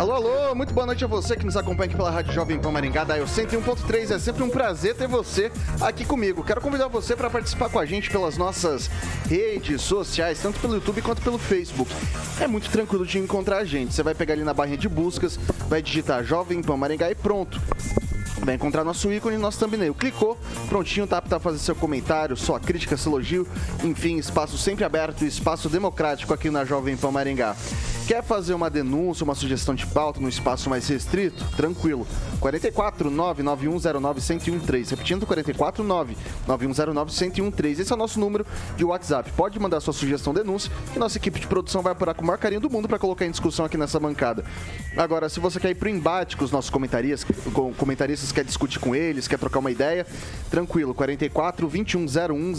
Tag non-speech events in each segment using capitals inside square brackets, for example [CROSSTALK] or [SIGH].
Alô, alô, muito boa noite a você que nos acompanha aqui pela Rádio Jovem Pan Maringá, da 101.3. É sempre um prazer ter você aqui comigo. Quero convidar você para participar com a gente pelas nossas redes sociais, tanto pelo YouTube quanto pelo Facebook. É muito tranquilo de encontrar a gente. Você vai pegar ali na barra de buscas, vai digitar Jovem Pan Maringá e pronto vai encontrar nosso ícone e nosso thumbnail. Clicou, prontinho, tá apto a fazer seu comentário, sua crítica, seu elogio. Enfim, espaço sempre aberto, espaço democrático aqui na Jovem Pan Maringá. Quer fazer uma denúncia, uma sugestão de pauta no espaço mais restrito? Tranquilo. 44 99109 1013. Repetindo, 44 99109 1013. Esse é o nosso número de WhatsApp. Pode mandar sua sugestão, denúncia, que nossa equipe de produção vai apurar com o maior carinho do mundo para colocar em discussão aqui nessa bancada. Agora, se você quer ir pro embate com os nossos comentaristas, com comentaristas, quer discutir com eles, quer trocar uma ideia, tranquilo. 44 2101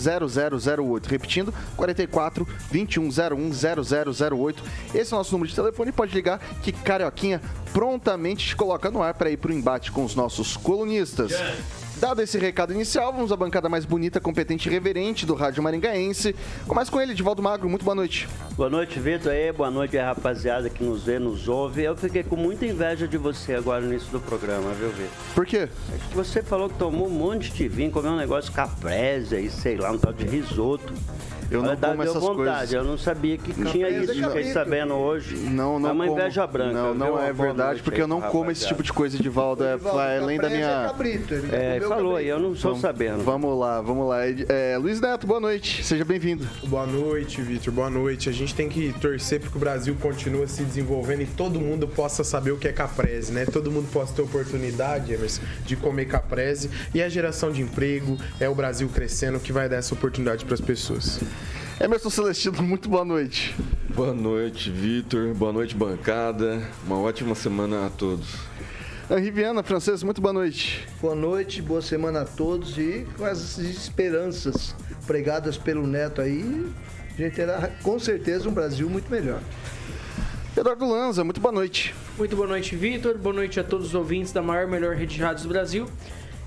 0008. Repetindo, 44 2101 0008. Esse é o nosso número número de telefone, pode ligar que Carioquinha prontamente te coloca no ar para ir para o embate com os nossos colunistas. Dado esse recado inicial, vamos à bancada mais bonita, competente e reverente do Rádio Maringaense. Começa com ele, Divaldo Magro. Muito boa noite. Boa noite, Vitor. Aí, boa noite, rapaziada que nos vê, nos ouve. Eu fiquei com muita inveja de você agora no início do programa, viu, Vitor? Por quê? Você falou que tomou um monte de vinho, comeu um negócio caprese e sei lá, um tal de risoto. Eu não como essas vontade. coisas. Eu não sabia que tinha isso. Fiquei sabendo hoje. Não, não. É uma como. inveja branca. Não, não é verdade, porque eu não como esse tipo de coisa, Edivaldo. É, é além da minha. É, cabrito, é falou aí, eu não sou vamos, sabendo. Vamos lá, vamos lá. É, Luiz Neto, boa noite. Seja bem-vindo. Boa noite, Vitor. Boa noite. A gente tem que torcer para que o Brasil continue se desenvolvendo e todo mundo possa saber o que é caprese, né? Todo mundo possa ter oportunidade, Emerson, de comer caprese. E a geração de emprego é o Brasil crescendo que vai dar essa oportunidade para as pessoas. Emerson Celestino, muito boa noite. Boa noite, Vitor. Boa noite, bancada. Uma ótima semana a todos. Henri Viana, francês, muito boa noite. Boa noite, boa semana a todos e com as esperanças pregadas pelo Neto aí, a gente terá com certeza um Brasil muito melhor. Eduardo Lanza, muito boa noite. Muito boa noite, Vitor. Boa noite a todos os ouvintes da maior melhor rede de rádios do Brasil.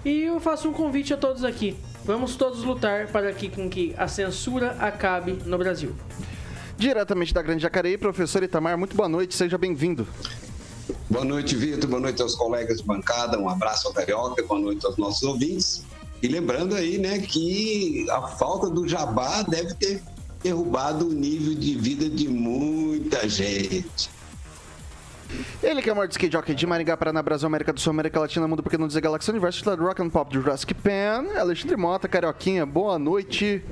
E eu faço um convite a todos aqui. Vamos todos lutar para que, com que a censura acabe no Brasil. Diretamente da Grande Jacareí, professor Itamar, muito boa noite, seja bem-vindo. Boa noite, Vitor, boa noite aos colegas de bancada, um abraço ao Carioca, boa noite aos nossos ouvintes. E lembrando aí, né, que a falta do jabá deve ter derrubado o nível de vida de muita gente. Ele que é o maior skate jockey de Maringá, Paraná, Brasil, América do Sul, América Latina, Mundo Porque Não Dizer Galaxy Universo, da Rock and Pop do Jurassic Pan, Alexandre Mota, Carioquinha, boa noite.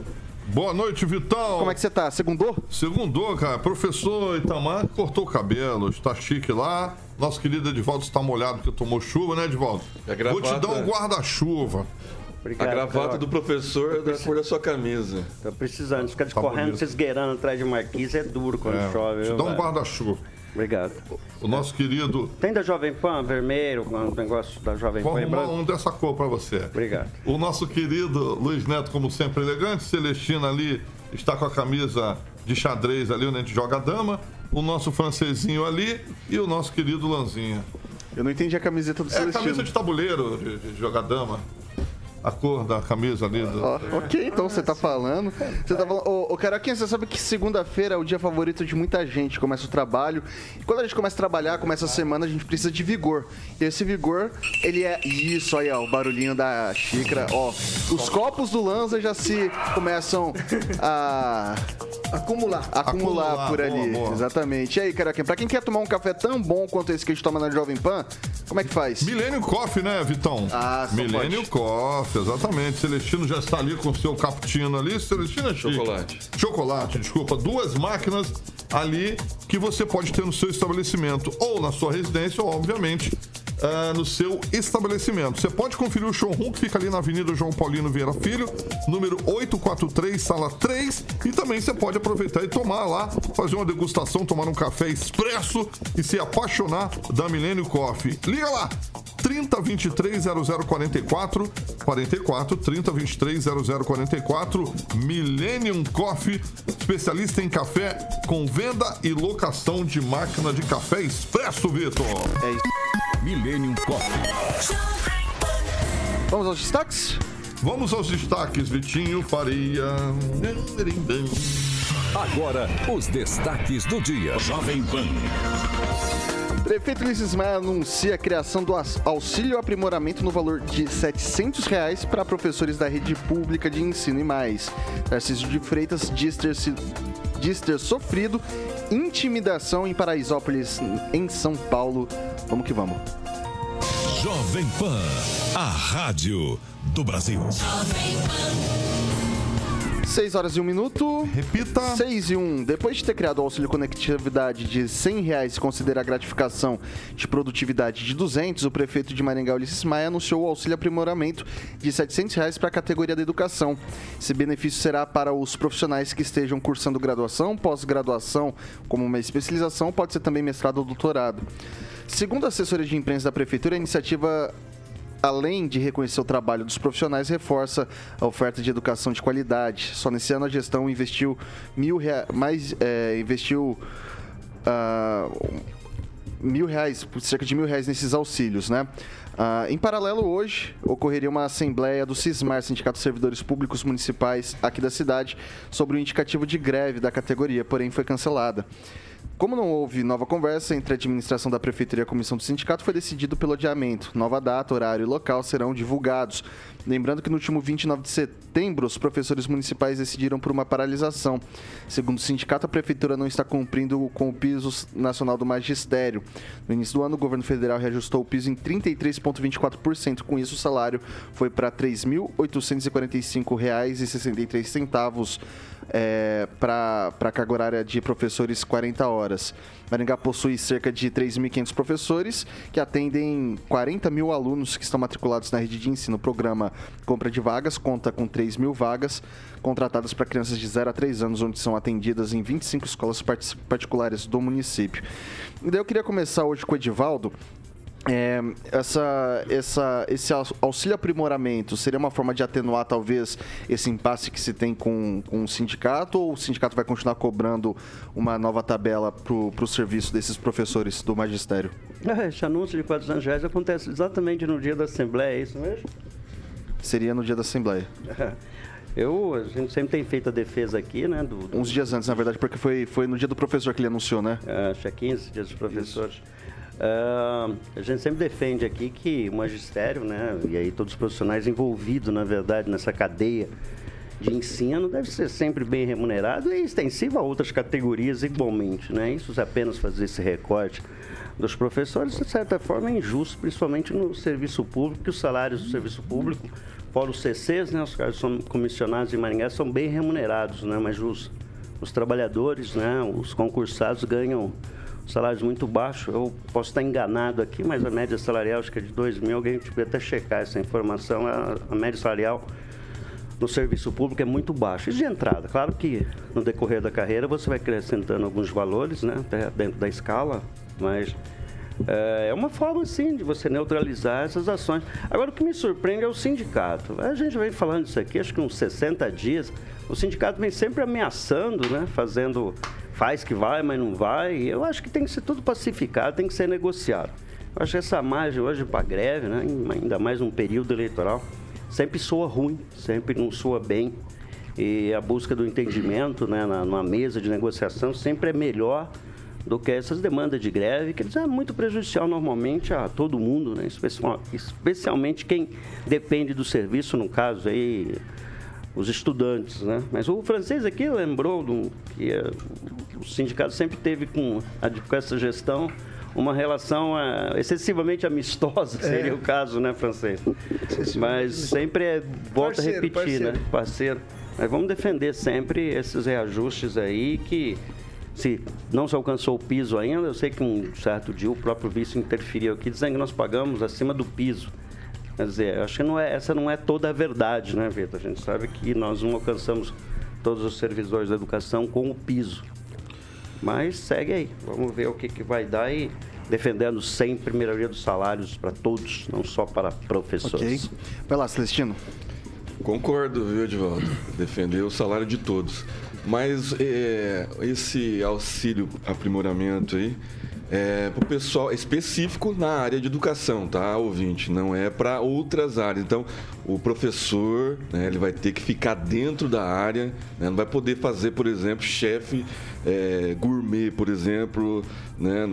Boa noite, Vitão. Como é que você tá? Segundou? Segundou, cara. Professor Itamar cortou o cabelo, está chique lá. Nosso querido Edvaldo está molhado porque tomou chuva, né, Edvaldo? É Vou te dar um guarda-chuva. Obrigado, a gravata do professor é da cor da sua camisa. Tô precisando. Ficar tá correndo, se esgueirando atrás de marquise é duro quando é, chove. Te dá um guarda-chuva. Obrigado. O nosso querido. Tem da Jovem Pan vermelho, um negócio da Jovem Pan. Vou arrumar um dessa cor para você. Obrigado. O nosso querido Luiz Neto, como sempre, elegante. Celestina ali está com a camisa de xadrez ali, onde a gente joga a dama. O nosso francesinho ali e o nosso querido Lanzinha. Eu não entendi a camiseta do é, Celestino. É camisa de tabuleiro, de, de jogar dama a cor da camisa ali. Do... Oh, ok, então você tá falando. Você tá falando. Ô, ô Caraquinha, você sabe que segunda-feira é o dia favorito de muita gente. Começa o trabalho. E quando a gente começa a trabalhar, começa a semana, a gente precisa de vigor. E esse vigor, ele é. Isso aí, ó, o barulhinho da xícara. Ó, os copos do Lanza já se começam a acumular. Acumular, acumular por ali. Boa, boa. Exatamente. E aí, Caraquinha, pra quem quer tomar um café tão bom quanto esse que a gente toma na Jovem Pan, como é que faz? Milênio Coffee, né, Vitão? Ah, Milênio Coffee, exatamente. Celestino já está ali com o seu cappuccino ali. Celestino é Chocolate. Chocolate, desculpa. Duas máquinas ali que você pode ter no seu estabelecimento ou na sua residência, ou, obviamente, uh, no seu estabelecimento. Você pode conferir o showroom que fica ali na Avenida João Paulino Vieira Filho, número 843, sala 3. E também você pode aproveitar e tomar lá, fazer uma degustação, tomar um café expresso e se apaixonar da Milênio Coffee. Liga lá! 3023 0044 44 3023 0044 Millennium Coffee, especialista em café com venda e locação de máquina de café expresso, Vitor. É isso. Millennium Coffee. Vamos aos destaques? Vamos aos destaques, Vitinho Faria. Agora, os destaques do dia. Jovem Pan. Prefeito Ulisses Maia anuncia a criação do auxílio aprimoramento no valor de 700 reais para professores da rede pública de ensino e mais. Tarcísio de Freitas diz ter, diz ter sofrido intimidação em Paraisópolis, em São Paulo. Vamos que vamos. Jovem Pan, a rádio do Brasil. Jovem Pan. 6 horas e 1 minuto. Repita. 6 e 1. Depois de ter criado o auxílio conectividade de 100 reais e considerar a gratificação de produtividade de 200, o prefeito de Maringá, Ulisses Maia, anunciou o auxílio aprimoramento de 700 reais para a categoria da educação. Esse benefício será para os profissionais que estejam cursando graduação, pós-graduação, como uma especialização, pode ser também mestrado ou doutorado. Segundo a assessoria de imprensa da prefeitura, a iniciativa além de reconhecer o trabalho dos profissionais, reforça a oferta de educação de qualidade. Só nesse ano a gestão investiu mil reais, mais é, investiu uh, mil reais, cerca de mil reais nesses auxílios, né? Uh, em paralelo, hoje ocorreria uma assembleia do CISMAR, Sindicato de Servidores Públicos Municipais aqui da cidade, sobre o indicativo de greve da categoria, porém foi cancelada. Como não houve nova conversa entre a administração da prefeitura e a comissão do sindicato, foi decidido pelo adiamento. Nova data, horário e local serão divulgados. Lembrando que no último 29 de setembro, os professores municipais decidiram por uma paralisação. Segundo o sindicato, a prefeitura não está cumprindo com o piso nacional do magistério. No início do ano, o governo federal reajustou o piso em 33,24%. Com isso, o salário foi para R$ 3.845,63 é, para a carga horária de professores 40 horas. Maringá possui cerca de 3.500 professores que atendem 40 mil alunos que estão matriculados na rede de ensino. O programa Compra de Vagas conta com 3 mil vagas contratadas para crianças de 0 a 3 anos, onde são atendidas em 25 escolas particulares do município. E daí eu queria começar hoje com o Edivaldo, é, essa, essa, esse auxílio aprimoramento seria uma forma de atenuar talvez esse impasse que se tem com, com o sindicato ou o sindicato vai continuar cobrando uma nova tabela para o serviço desses professores do magistério? É, [LAUGHS] esse anúncio de 400 reais acontece exatamente no dia da Assembleia, é isso mesmo? Seria no dia da Assembleia. [LAUGHS] Eu, a gente sempre tem feito a defesa aqui, né? Do, do... Uns dias antes, na verdade, porque foi, foi no dia do professor que ele anunciou, né? É, acho que é 15 dias dos professores. Isso. Uh, a gente sempre defende aqui que o magistério, né, e aí todos os profissionais envolvidos, na verdade, nessa cadeia de ensino deve ser sempre bem remunerado e extensivo a outras categorias igualmente, né? Isso é apenas fazer esse recorte dos professores, de certa forma, é injusto, principalmente no serviço público, que os salários do serviço público, fora os CCs, né, os caras são comissionados em Maringá, são bem remunerados, né? Mas os, os trabalhadores, né, os concursados ganham salários muito baixos. Eu posso estar enganado aqui, mas a média salarial acho que é de 2 mil. Alguém tiver até checar essa informação. A, a média salarial no serviço público é muito baixa. E de entrada, claro que no decorrer da carreira você vai acrescentando alguns valores, né, até dentro da escala, mas é, é uma forma, sim, de você neutralizar essas ações. Agora, o que me surpreende é o sindicato. A gente vem falando isso aqui, acho que uns 60 dias. O sindicato vem sempre ameaçando, né, fazendo faz que vai, mas não vai. Eu acho que tem que ser tudo pacificado, tem que ser negociado. Eu acho que essa margem hoje para greve, né, ainda mais um período eleitoral, sempre soa ruim, sempre não soa bem. E a busca do entendimento né, na, numa mesa de negociação sempre é melhor do que essas demandas de greve, que é muito prejudicial normalmente a todo mundo, né? especialmente quem depende do serviço, no caso aí os estudantes, né? Mas o francês aqui lembrou que eh, o sindicato sempre teve com, a- com essa gestão uma relação eh, excessivamente amistosa, [LAUGHS] seria o caso, né, francês? Mas sempre é, volta Parceiro, a repetir, parceiro. né? Parceiro. Mas vamos defender sempre esses reajustes aí que se não se alcançou o piso ainda, eu sei que um certo dia o próprio vice interferiu aqui dizendo que nós pagamos acima do piso. Quer dizer, eu acho que não é, essa não é toda a verdade, né, Vitor? A gente sabe que nós não alcançamos todos os servidores da educação com o piso. Mas segue aí, vamos ver o que, que vai dar e defendendo sempre a melhoria dos salários para todos, não só para Ok. professores. Vai lá, Celestino. Concordo, viu, Edvaldo? Defender o salário de todos. Mas é, esse auxílio aprimoramento aí é para o pessoal específico na área de educação, tá, ouvinte? Não é para outras áreas. Então, o professor, né, ele vai ter que ficar dentro da área, né, não vai poder fazer, por exemplo, chefe é, gourmet, por exemplo, né,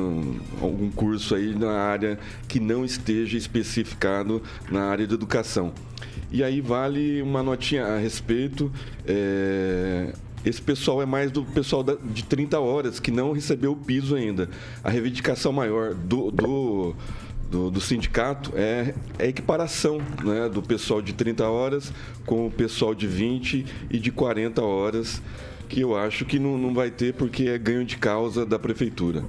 algum curso aí na área que não esteja especificado na área de educação. E aí vale uma notinha a respeito. é, esse pessoal é mais do pessoal de 30 horas que não recebeu o piso ainda. A reivindicação maior do, do, do- do sindicato é a equiparação né, do pessoal de 30 horas com o pessoal de 20 e de 40 horas, que eu acho que não, não vai ter porque é ganho de causa da prefeitura.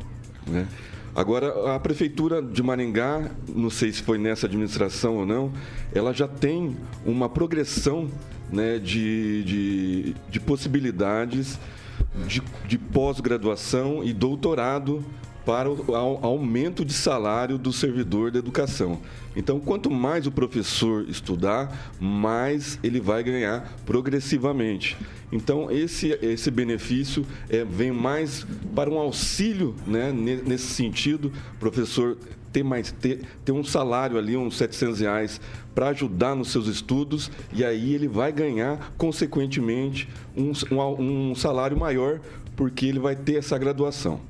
né? Agora, a Prefeitura de Maringá, não sei se foi nessa administração ou não, ela já tem uma progressão né, de, de, de possibilidades de, de pós-graduação e doutorado para o au- aumento de salário do servidor da educação. Então, quanto mais o professor estudar, mais ele vai ganhar progressivamente. Então, esse, esse benefício é, vem mais para um auxílio né, ne- nesse sentido, professor ter mais ter, ter um salário ali, uns 700 reais, para ajudar nos seus estudos, e aí ele vai ganhar, consequentemente, um, um, um salário maior, porque ele vai ter essa graduação.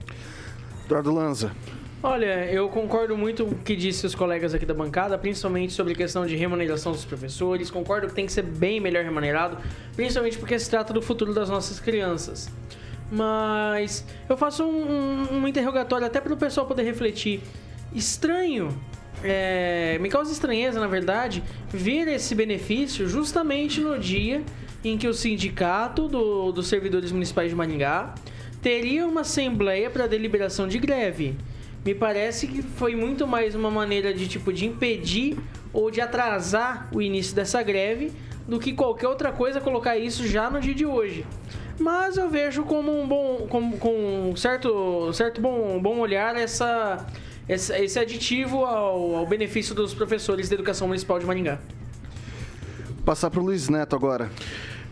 Eduardo Lanza. Olha, eu concordo muito com o que disse os colegas aqui da bancada, principalmente sobre a questão de remuneração dos professores. Concordo que tem que ser bem melhor remunerado, principalmente porque se trata do futuro das nossas crianças. Mas eu faço um, um, um interrogatório até para o pessoal poder refletir. Estranho, é, me causa estranheza, na verdade, ver esse benefício justamente no dia em que o sindicato do- dos servidores municipais de Maringá teria uma assembleia para deliberação de greve. Me parece que foi muito mais uma maneira de tipo de impedir ou de atrasar o início dessa greve do que qualquer outra coisa colocar isso já no dia de hoje. Mas eu vejo como um bom, como, com um certo, certo bom, bom olhar essa, esse, esse aditivo ao, ao benefício dos professores da educação municipal de Maringá. Passar pro Luiz Neto agora.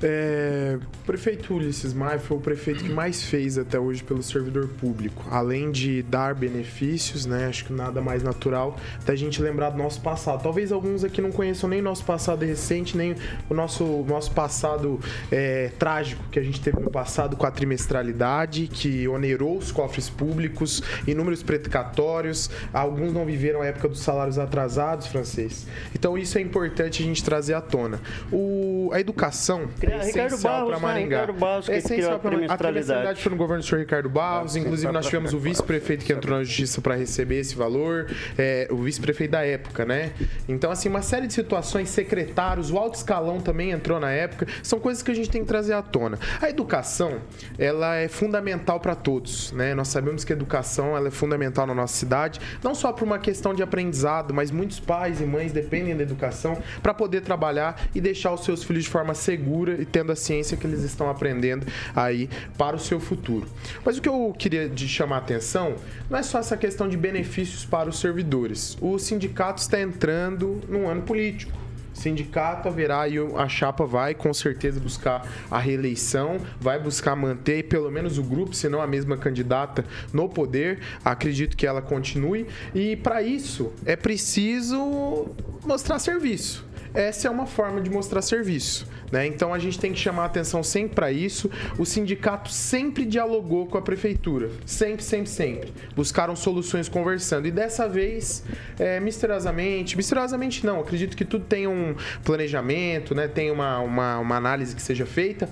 É, o prefeito Ulisses Maia foi o prefeito que mais fez até hoje pelo servidor público. Além de dar benefícios, né? Acho que nada mais natural da gente lembrar do nosso passado. Talvez alguns aqui não conheçam nem nosso passado recente, nem o nosso, nosso passado é, trágico que a gente teve no passado com a trimestralidade, que onerou os cofres públicos, inúmeros precatórios. Alguns não viveram a época dos salários atrasados, francês. Então isso é importante a gente trazer à tona. O, a educação é essencial Barros, para né? Maringá. Ricardo Barros é essencial a para Maringá. A trimestralidade. trimestralidade foi no governo do senhor Ricardo Barros. Inclusive, nós tivemos o vice-prefeito que entrou na justiça para receber esse valor, é, o vice-prefeito da época, né? Então, assim, uma série de situações, secretários, o alto escalão também entrou na época, são coisas que a gente tem que trazer à tona. A educação, ela é fundamental para todos, né? Nós sabemos que a educação ela é fundamental na nossa cidade, não só por uma questão de aprendizado, mas muitos pais e mães dependem da educação para poder trabalhar e deixar os seus filhos de forma segura e tendo a ciência que eles estão aprendendo aí para o seu futuro. Mas o que eu queria de chamar a atenção não é só essa questão de benefícios para os servidores. O sindicato está entrando num ano político. Sindicato haverá e a chapa vai com certeza buscar a reeleição, vai buscar manter pelo menos o grupo, se não a mesma candidata no poder. Acredito que ela continue e para isso é preciso mostrar serviço. Essa é uma forma de mostrar serviço. Né? Então a gente tem que chamar atenção sempre para isso. O sindicato sempre dialogou com a prefeitura. Sempre, sempre, sempre. Buscaram soluções conversando. E dessa vez, é, misteriosamente, misteriosamente não, acredito que tudo tem um planejamento, né? tem uma, uma, uma análise que seja feita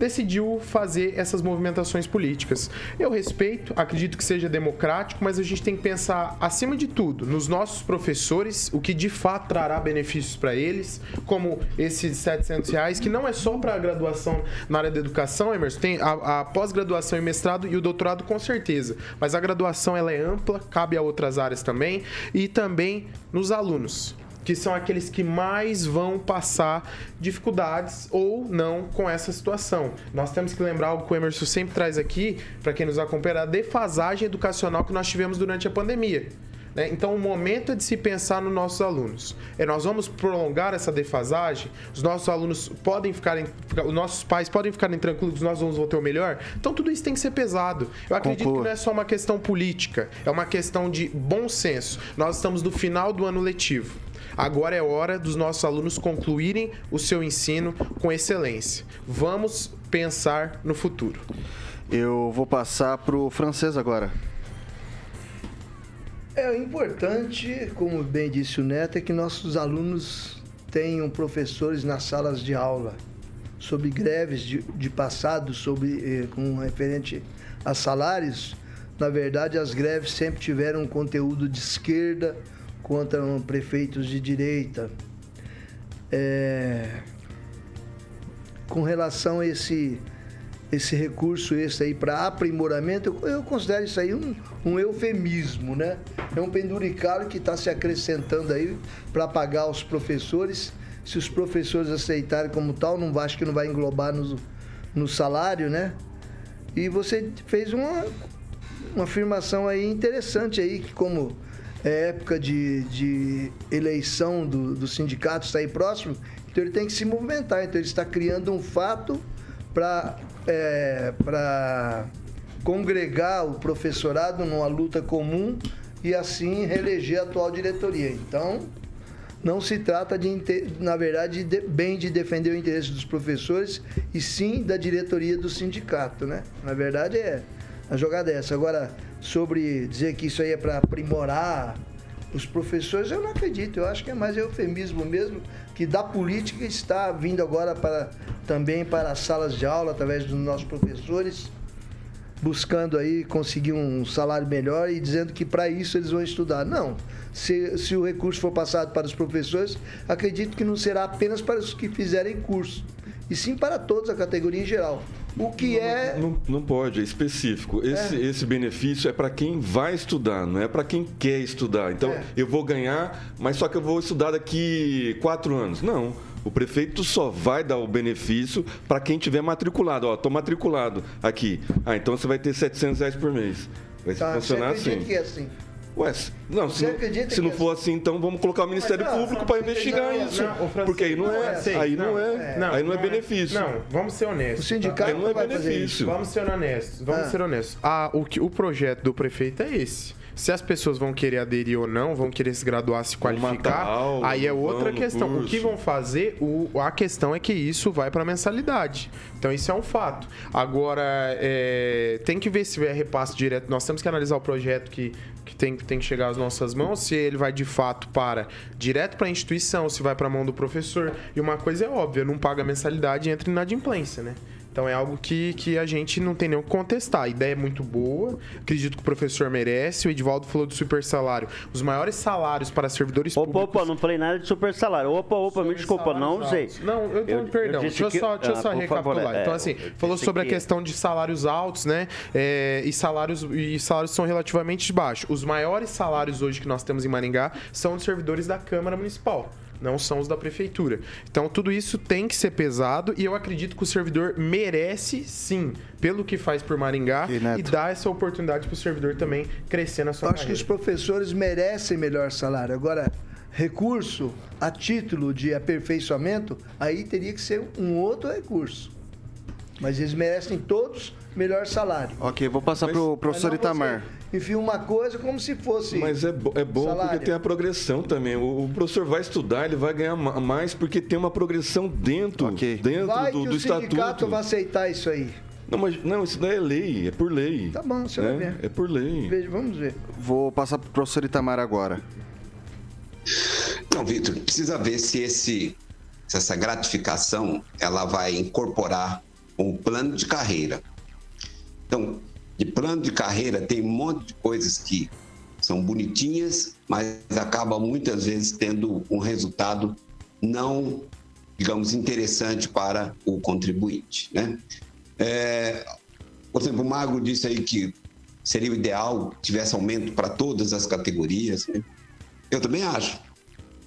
decidiu fazer essas movimentações políticas. Eu respeito, acredito que seja democrático, mas a gente tem que pensar, acima de tudo, nos nossos professores, o que de fato trará benefícios para eles, como esses 700 reais, que não é só para a graduação na área da educação, Emerson, tem a, a pós-graduação e mestrado e o doutorado com certeza, mas a graduação ela é ampla, cabe a outras áreas também, e também nos alunos que são aqueles que mais vão passar dificuldades ou não com essa situação. Nós temos que lembrar algo que o Emerson sempre traz aqui, para quem nos acompanha, a defasagem educacional que nós tivemos durante a pandemia. Né? Então, o momento é de se pensar nos nossos alunos. É, nós vamos prolongar essa defasagem, os nossos alunos podem ficar, os nossos pais podem ficar tranquilos, os nossos alunos vão ter o melhor. Então, tudo isso tem que ser pesado. Eu acredito Conclua. que não é só uma questão política, é uma questão de bom senso. Nós estamos no final do ano letivo. Agora é hora dos nossos alunos concluírem o seu ensino com excelência. Vamos pensar no futuro. Eu vou passar para o francês agora. É importante, como bem disse o Neto, é que nossos alunos tenham professores nas salas de aula sobre greves de, de passado, sobre eh, com referente a salários. Na verdade, as greves sempre tiveram um conteúdo de esquerda, contra prefeitos de direita. É, com relação a esse, esse recurso esse aí para aprimoramento, eu, eu, considero isso aí um, um eufemismo, né? É um penduricalho que está se acrescentando aí para pagar os professores. Se os professores aceitarem como tal, não acho que não vai englobar no, no salário, né? E você fez uma, uma afirmação aí interessante aí, que como é época de, de eleição do, do sindicato, está aí próximo, então ele tem que se movimentar. Então ele está criando um fato para é, congregar o professorado numa luta comum e assim reeleger a atual diretoria. Então, não se trata de, na verdade, de, bem de defender o interesse dos professores e sim da diretoria do sindicato, né? Na verdade é a jogada é essa. Agora, sobre dizer que isso aí é para aprimorar os professores, eu não acredito. Eu acho que é mais eufemismo mesmo, que da política está vindo agora para também para as salas de aula, através dos nossos professores, buscando aí conseguir um salário melhor e dizendo que para isso eles vão estudar. Não. Se, se o recurso for passado para os professores, acredito que não será apenas para os que fizerem curso, e sim para todos, a categoria em geral. O que não, é. Não, não pode, é específico. Esse, é. esse benefício é para quem vai estudar, não é para quem quer estudar. Então, é. eu vou ganhar, mas só que eu vou estudar daqui quatro anos. Não. O prefeito só vai dar o benefício para quem tiver matriculado. Ó, estou matriculado aqui. Ah, então você vai ter 700 reais por mês. Vai tá, funcionar assim. Que é assim. Ué, não, se, não, se não for assim, então vamos colocar o Ministério não, Público para investigar não, isso. Não, porque aí não é, aí não é, aí não é benefício. Não, vamos ser honestos. O sindicato aí não é benefício. Vamos ser honestos. Vamos ah. ser honestos. Ah, o, que, o projeto do prefeito é esse. Se as pessoas vão querer aderir ou não, vão querer se graduar, se qualificar, aula, aí é outra questão. Curso. O que vão fazer, o, a questão é que isso vai para mensalidade. Então isso é um fato. Agora, é, tem que ver se é repasse direto. Nós temos que analisar o projeto que, que tem, tem que chegar às nossas mãos, se ele vai de fato para direto para a instituição, se vai para a mão do professor. E uma coisa é óbvia, não paga mensalidade e entra em inadimplência, né? Então é algo que, que a gente não tem nem o que contestar. A ideia é muito boa, acredito que o professor merece. O Edvaldo falou do super salário. Os maiores salários para servidores opa, públicos... Opa, opa, não falei nada de super salário. Opa, opa, me desculpa, não usei. Não, eu, eu perdão, eu deixa eu só, deixa eu só ah, recapitular. Favor, é, então assim, falou sobre a questão de salários altos, né? É, e, salários, e salários são relativamente baixos. Os maiores salários hoje que nós temos em Maringá são de servidores da Câmara Municipal não são os da prefeitura. Então tudo isso tem que ser pesado e eu acredito que o servidor merece sim, pelo que faz por Maringá e dá essa oportunidade para o servidor também crescer na sua eu Acho que os professores merecem melhor salário. Agora, recurso a título de aperfeiçoamento, aí teria que ser um outro recurso. Mas eles merecem todos melhor salário. Ok, vou passar Mas- pro professor não Itamar. Enfia uma coisa como se fosse. Mas é, bo- é bom Salário. porque tem a progressão também. O, o professor vai estudar, ele vai ganhar ma- mais porque tem uma progressão dentro, Ok. dentro Vai do, que do o sindicato estatuto. vai aceitar isso aí. Não, mas não, isso daí é lei, é por lei. Tá bom, você né? vai ver. É por lei. Veja, vamos ver. Vou passar pro professor Itamar agora. Não, Vitor, precisa ver se, esse, se essa gratificação ela vai incorporar um plano de carreira. Então, de plano de carreira tem um monte de coisas que são bonitinhas, mas acaba muitas vezes tendo um resultado não, digamos, interessante para o contribuinte, né? É, por exemplo, o Mago disse aí que seria o ideal que tivesse aumento para todas as categorias. né? Eu também acho.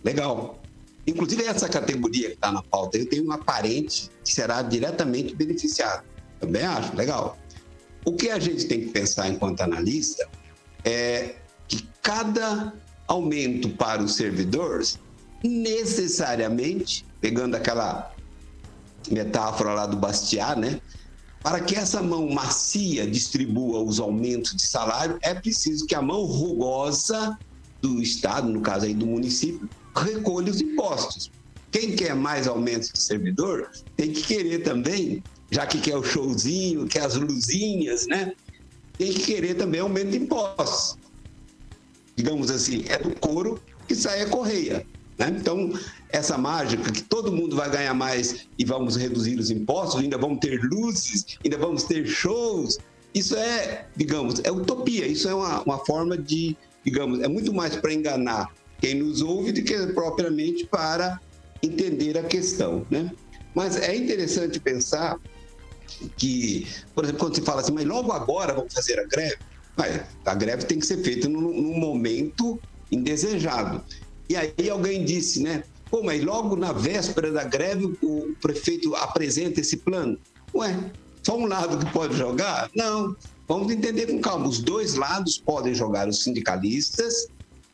Legal. Inclusive, essa categoria que está na pauta, eu tenho uma parente que será diretamente beneficiada. Também acho. Legal. O que a gente tem que pensar enquanto analista é que cada aumento para os servidores, necessariamente, pegando aquela metáfora lá do Bastiat, né? Para que essa mão macia distribua os aumentos de salário, é preciso que a mão rugosa do Estado, no caso aí do município, recolha os impostos. Quem quer mais aumentos de servidor tem que querer também, já que quer o showzinho, quer as luzinhas, né? Tem que querer também aumento de impostos. Digamos assim, é do couro que sai a correia. Né? Então, essa mágica que todo mundo vai ganhar mais e vamos reduzir os impostos, ainda vamos ter luzes, ainda vamos ter shows, isso é, digamos, é utopia. Isso é uma, uma forma de, digamos, é muito mais para enganar quem nos ouve do que propriamente para entender a questão, né? Mas é interessante pensar que, por exemplo, quando se fala assim, mas logo agora vamos fazer a greve, Mas a greve tem que ser feita num, num momento indesejado. E aí alguém disse, né? Pô, mas logo na véspera da greve o prefeito apresenta esse plano. Ué, só um lado que pode jogar? Não. Vamos entender com calma. Os dois lados podem jogar os sindicalistas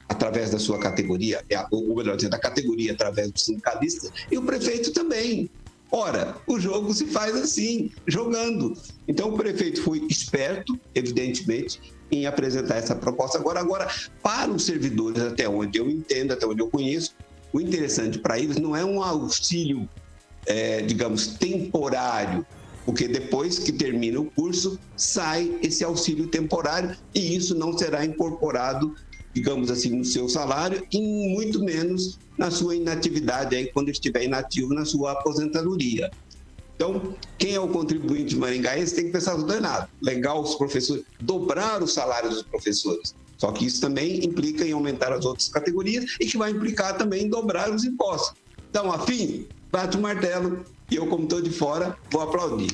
através da sua categoria, ou melhor dizendo, da categoria através dos sindicalistas, e o prefeito também. Ora, o jogo se faz assim, jogando. Então o prefeito foi esperto, evidentemente, em apresentar essa proposta. Agora, agora, para os servidores, até onde eu entendo, até onde eu conheço, o interessante para eles não é um auxílio, é, digamos, temporário, porque depois que termina o curso, sai esse auxílio temporário e isso não será incorporado, digamos assim, no seu salário e muito menos na sua inatividade, aí, quando estiver inativo na sua aposentadoria. Então, quem é o contribuinte? Esse tem que pensar é nada. Legal os professores, dobrar os salários dos professores. Só que isso também implica em aumentar as outras categorias e que vai implicar também em dobrar os impostos. Então, afim, bate o martelo e eu, como estou de fora, vou aplaudir.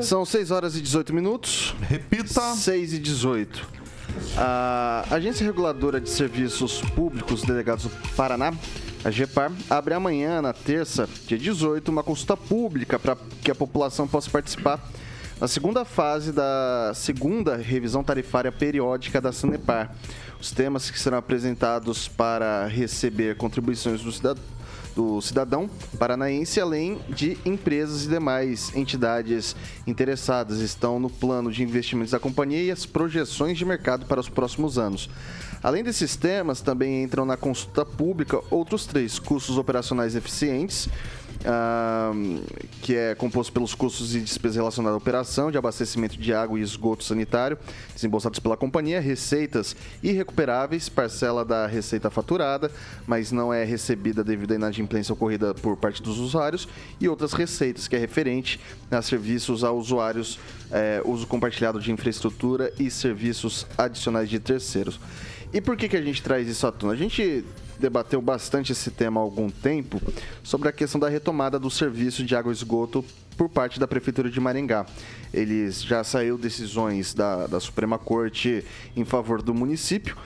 São 6 horas e 18 minutos. Repita. 6 e 18. A Agência Reguladora de Serviços Públicos Delegados do Paraná, a GEPAR, abre amanhã, na terça, dia 18, uma consulta pública para que a população possa participar na segunda fase da segunda revisão tarifária periódica da Sanepar. Os temas que serão apresentados para receber contribuições do cidadão do cidadão paranaense, além de empresas e demais entidades interessadas. Estão no plano de investimentos da companhia e as projeções de mercado para os próximos anos. Além desses temas, também entram na consulta pública outros três: custos operacionais eficientes. Que é composto pelos custos e despesas relacionadas à operação de abastecimento de água e esgoto sanitário, desembolsados pela companhia, receitas irrecuperáveis, parcela da receita faturada, mas não é recebida devido à inadimplência ocorrida por parte dos usuários, e outras receitas, que é referente a serviços a usuários, eh, uso compartilhado de infraestrutura e serviços adicionais de terceiros. E por que, que a gente traz isso à tona? A gente debateu bastante esse tema há algum tempo sobre a questão da retomada do serviço de água e esgoto por parte da Prefeitura de Maringá. Eles já saiu decisões da, da Suprema Corte em favor do município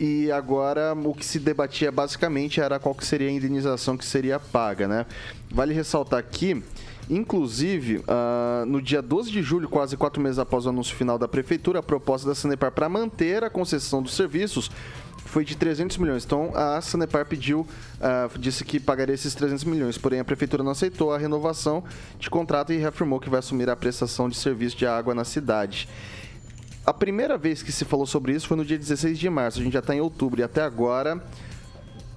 e agora o que se debatia basicamente era qual que seria a indenização que seria paga, né? Vale ressaltar aqui Inclusive, ah, no dia 12 de julho, quase quatro meses após o anúncio final da Prefeitura, a proposta da Sanepar para manter a concessão dos serviços foi de 300 milhões. Então a Sanepar pediu, ah, disse que pagaria esses 300 milhões, porém a prefeitura não aceitou a renovação de contrato e reafirmou que vai assumir a prestação de serviço de água na cidade. A primeira vez que se falou sobre isso foi no dia 16 de março, a gente já está em outubro e até agora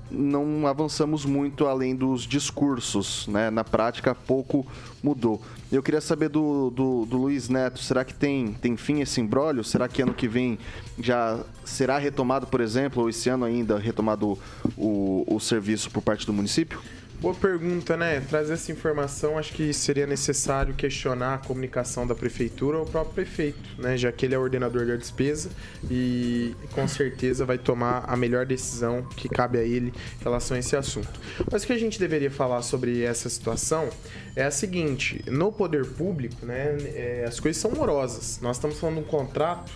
não avançamos muito além dos discursos, né? Na prática, pouco mudou. Eu queria saber do, do, do Luiz Neto, será que tem, tem fim esse imbróglio? Será que ano que vem já será retomado, por exemplo, ou esse ano ainda retomado o, o serviço por parte do município? Boa pergunta, né? Trazer essa informação, acho que seria necessário questionar a comunicação da prefeitura ou o próprio prefeito, né? Já que ele é ordenador da despesa e com certeza vai tomar a melhor decisão que cabe a ele em relação a esse assunto. Mas o que a gente deveria falar sobre essa situação é a seguinte: no poder público, né, é, as coisas são morosas. Nós estamos falando de um contrato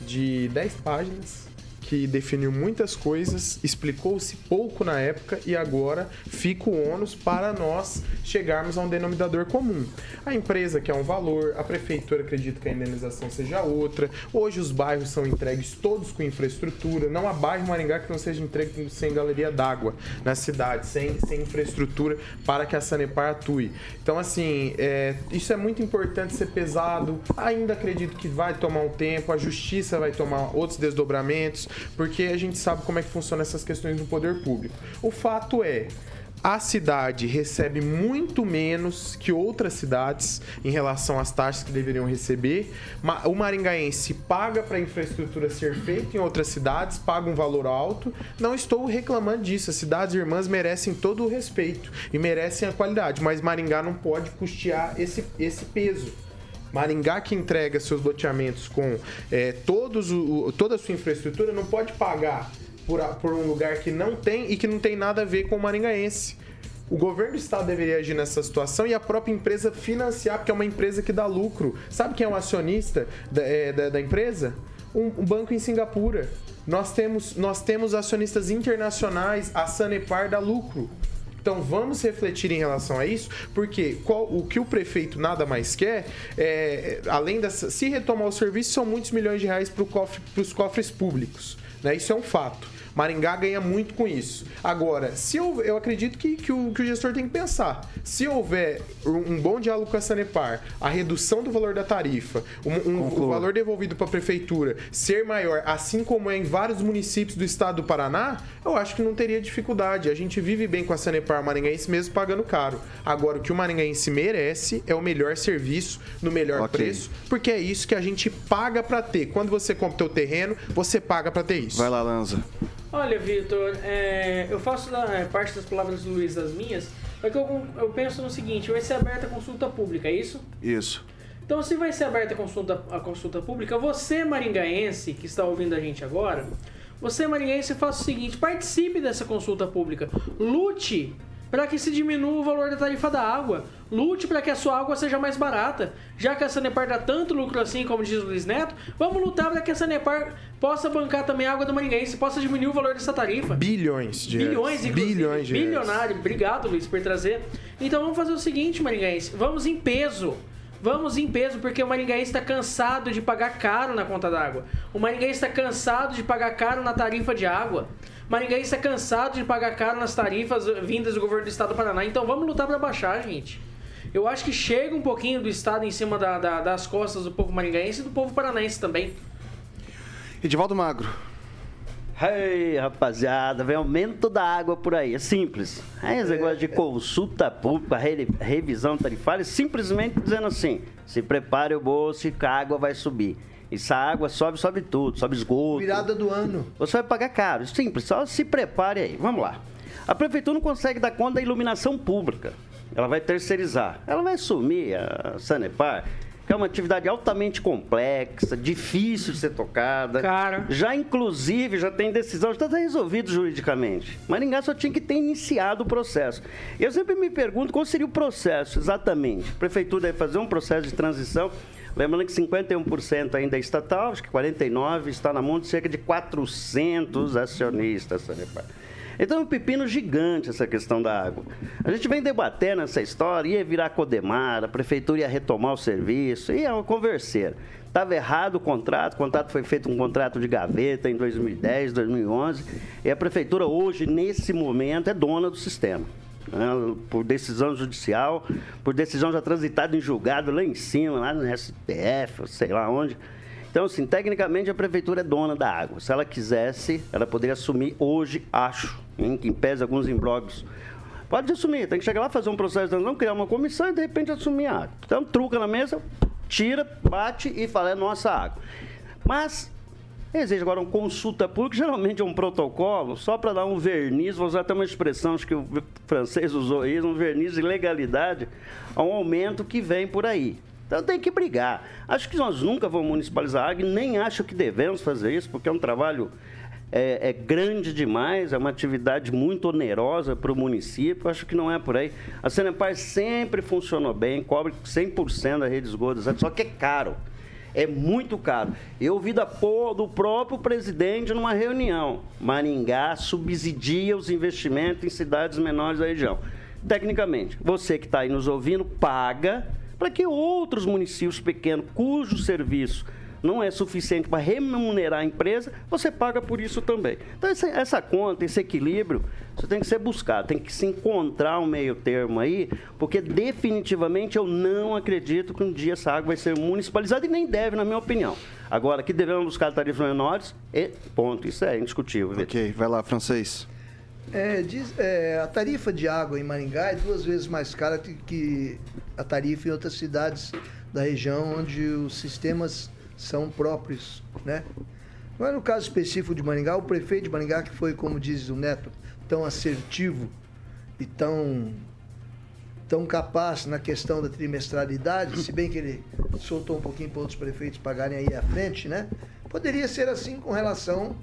de 10 páginas que definiu muitas coisas, explicou-se pouco na época e agora fica o ônus para nós chegarmos a um denominador comum. A empresa quer um valor, a prefeitura acredita que a indenização seja outra. Hoje os bairros são entregues todos com infraestrutura, não há bairro Maringá que não seja entregue sem galeria d'água na cidade, sem, sem infraestrutura para que a Sanepar atue. Então, assim, é, isso é muito importante ser pesado. Ainda acredito que vai tomar um tempo, a justiça vai tomar outros desdobramentos, porque a gente sabe como é que funcionam essas questões no poder público. O fato é, a cidade recebe muito menos que outras cidades em relação às taxas que deveriam receber. O maringaense paga para a infraestrutura ser feita em outras cidades, paga um valor alto. Não estou reclamando disso. As cidades irmãs merecem todo o respeito e merecem a qualidade, mas Maringá não pode custear esse, esse peso. Maringá que entrega seus loteamentos com é, todos o, toda a sua infraestrutura não pode pagar por, por um lugar que não tem e que não tem nada a ver com o maringaense. O governo do estado deveria agir nessa situação e a própria empresa financiar, porque é uma empresa que dá lucro. Sabe quem é o acionista da, é, da, da empresa? Um, um, banco em Singapura. Nós temos, nós temos acionistas internacionais, a Sanepar dá lucro. Então vamos refletir em relação a isso, porque qual, o que o prefeito nada mais quer, é, além dessa. Se retomar o serviço, são muitos milhões de reais para cofre, os cofres públicos. Né? Isso é um fato. Maringá ganha muito com isso. Agora, se eu, eu acredito que, que, o, que o gestor tem que pensar. Se houver um bom diálogo com a Sanepar, a redução do valor da tarifa, um, um o valor devolvido para a prefeitura ser maior, assim como é em vários municípios do estado do Paraná, eu acho que não teria dificuldade. A gente vive bem com a Sanepar maringaense mesmo pagando caro. Agora, o que o maringaense merece é o melhor serviço no melhor okay. preço, porque é isso que a gente paga para ter. Quando você compra o terreno, você paga para ter isso. Vai lá, Lanza. Olha, Vitor, é, eu faço é, parte das palavras do Luiz das minhas, é que eu, eu penso no seguinte, vai ser aberta a consulta pública, é isso? Isso. Então, se vai ser aberta a consulta, a consulta pública, você, maringaense, que está ouvindo a gente agora, você, maringaense, faça o seguinte, participe dessa consulta pública, lute para que se diminua o valor da tarifa da água. Lute para que a sua água seja mais barata. Já que a Sanepar dá tanto lucro assim, como diz o Luiz Neto, vamos lutar para que a Sanepar possa bancar também a água do Maringaense, possa diminuir o valor dessa tarifa. Bilhões de Bilhões, inclusive. Bilhões de Bilionário. Obrigado, Luiz, por trazer. Então vamos fazer o seguinte, Maringaense. Vamos em peso. Vamos em peso, porque o Maringaense está cansado de pagar caro na conta d'água. O Maringaense está cansado de pagar caro na tarifa de água. Maringá está cansado de pagar caro nas tarifas vindas do governo do estado do Paraná. Então vamos lutar para baixar, gente. Eu acho que chega um pouquinho do estado em cima da, da, das costas do povo maringaense e do povo paranaense também. Edivaldo Magro. Ei, rapaziada, vem aumento da água por aí. É simples. É esse negócio de consulta pública, revisão tarifária, simplesmente dizendo assim: se prepare o bolso que a água vai subir. E se a água sobe, sobe tudo, sobe esgoto. Virada do ano. Você vai pagar caro. Simples, só se prepare aí. Vamos lá. A prefeitura não consegue dar conta da iluminação pública. Ela vai terceirizar. Ela vai assumir a Sanepar, que é uma atividade altamente complexa, difícil de ser tocada. Cara. Já, inclusive, já tem decisão, já está resolvido juridicamente. Maringá só tinha que ter iniciado o processo. Eu sempre me pergunto qual seria o processo exatamente. A prefeitura deve fazer um processo de transição Lembrando que 51% ainda é estatal, acho que 49% está na mão de cerca de 400 acionistas, Sanepar. Então é um pepino gigante essa questão da água. A gente vem debatendo essa história, ia virar Codemar, a prefeitura ia retomar o serviço, ia uma converseira. Estava errado o contrato, o contrato foi feito um contrato de gaveta em 2010, 2011, e a prefeitura hoje, nesse momento, é dona do sistema. Né? Por decisão judicial, por decisão já transitada em julgado lá em cima, lá no STF, sei lá onde. Então, assim, tecnicamente a prefeitura é dona da água. Se ela quisesse, ela poderia assumir hoje, acho, em que pese alguns imbróglios. Pode assumir, tem que chegar lá, fazer um processo não criar uma comissão e de repente assumir a água. Então, truca na mesa, tira, bate e fala, é nossa água. Mas existe agora uma consulta pública, geralmente é um protocolo, só para dar um verniz, vou usar até uma expressão acho que o francês usou aí, um verniz de legalidade a um aumento que vem por aí. Então tem que brigar. Acho que nós nunca vamos municipalizar a água nem acho que devemos fazer isso, porque é um trabalho é, é grande demais, é uma atividade muito onerosa para o município, acho que não é por aí. A Sanepar sempre funcionou bem, cobre 100% da rede de esgoto, só que é caro. É muito caro. Eu ouvi da, do próprio presidente numa reunião. Maringá subsidia os investimentos em cidades menores da região. Tecnicamente, você que está aí nos ouvindo, paga para que outros municípios pequenos, cujo serviço não é suficiente para remunerar a empresa, você paga por isso também. Então, essa, essa conta, esse equilíbrio, isso tem que ser buscado, tem que se encontrar um meio termo aí, porque definitivamente eu não acredito que um dia essa água vai ser municipalizada e nem deve, na minha opinião. Agora, que devemos buscar tarifas menores, e ponto, isso é indiscutível. Ok, vai lá, francês. É, diz- é, a tarifa de água em Maringá é duas vezes mais cara que- que a tarifa em outras cidades da região onde os sistemas são próprios, né? Agora, no caso específico de Maringá, o prefeito de Maringá, que foi, como diz o Neto, tão assertivo e tão, tão capaz na questão da trimestralidade, se bem que ele soltou um pouquinho para outros prefeitos pagarem aí à frente, né? Poderia ser assim com relação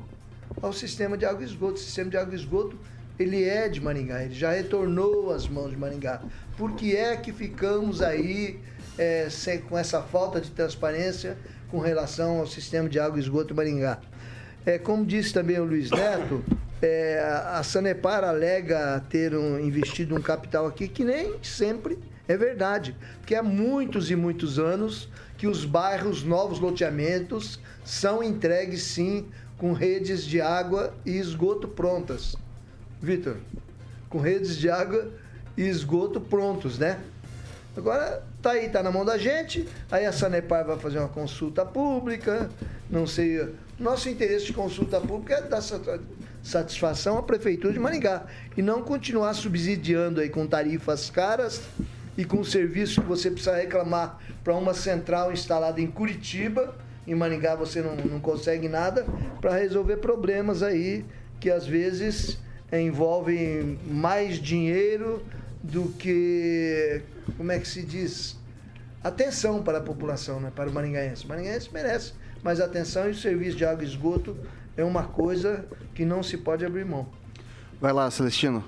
ao sistema de água e esgoto. O sistema de água e esgoto, ele é de Maringá, ele já retornou às mãos de Maringá. Por que é que ficamos aí é, sem- com essa falta de transparência com relação ao sistema de água e esgoto Maringá? É, como disse também o Luiz Neto, é, a Sanepar alega ter um- investido um capital aqui que nem sempre é verdade. Porque há muitos e muitos anos que os bairros, novos loteamentos, são entregues sim com redes de água e esgoto prontas. Vitor, com redes de água e esgoto prontos, né? Agora tá aí, tá na mão da gente. Aí a Sanepar vai fazer uma consulta pública. Não sei. Nosso interesse de consulta pública é dar sat- satisfação à Prefeitura de Maringá. E não continuar subsidiando aí com tarifas caras e com serviço que você precisa reclamar para uma central instalada em Curitiba. Em Maringá você não, não consegue nada para resolver problemas aí que às vezes envolvem mais dinheiro do que, como é que se diz, atenção para a população, né? para o maringaense. O maringaense merece mais atenção e o serviço de água e esgoto é uma coisa que não se pode abrir mão. Vai lá, Celestino.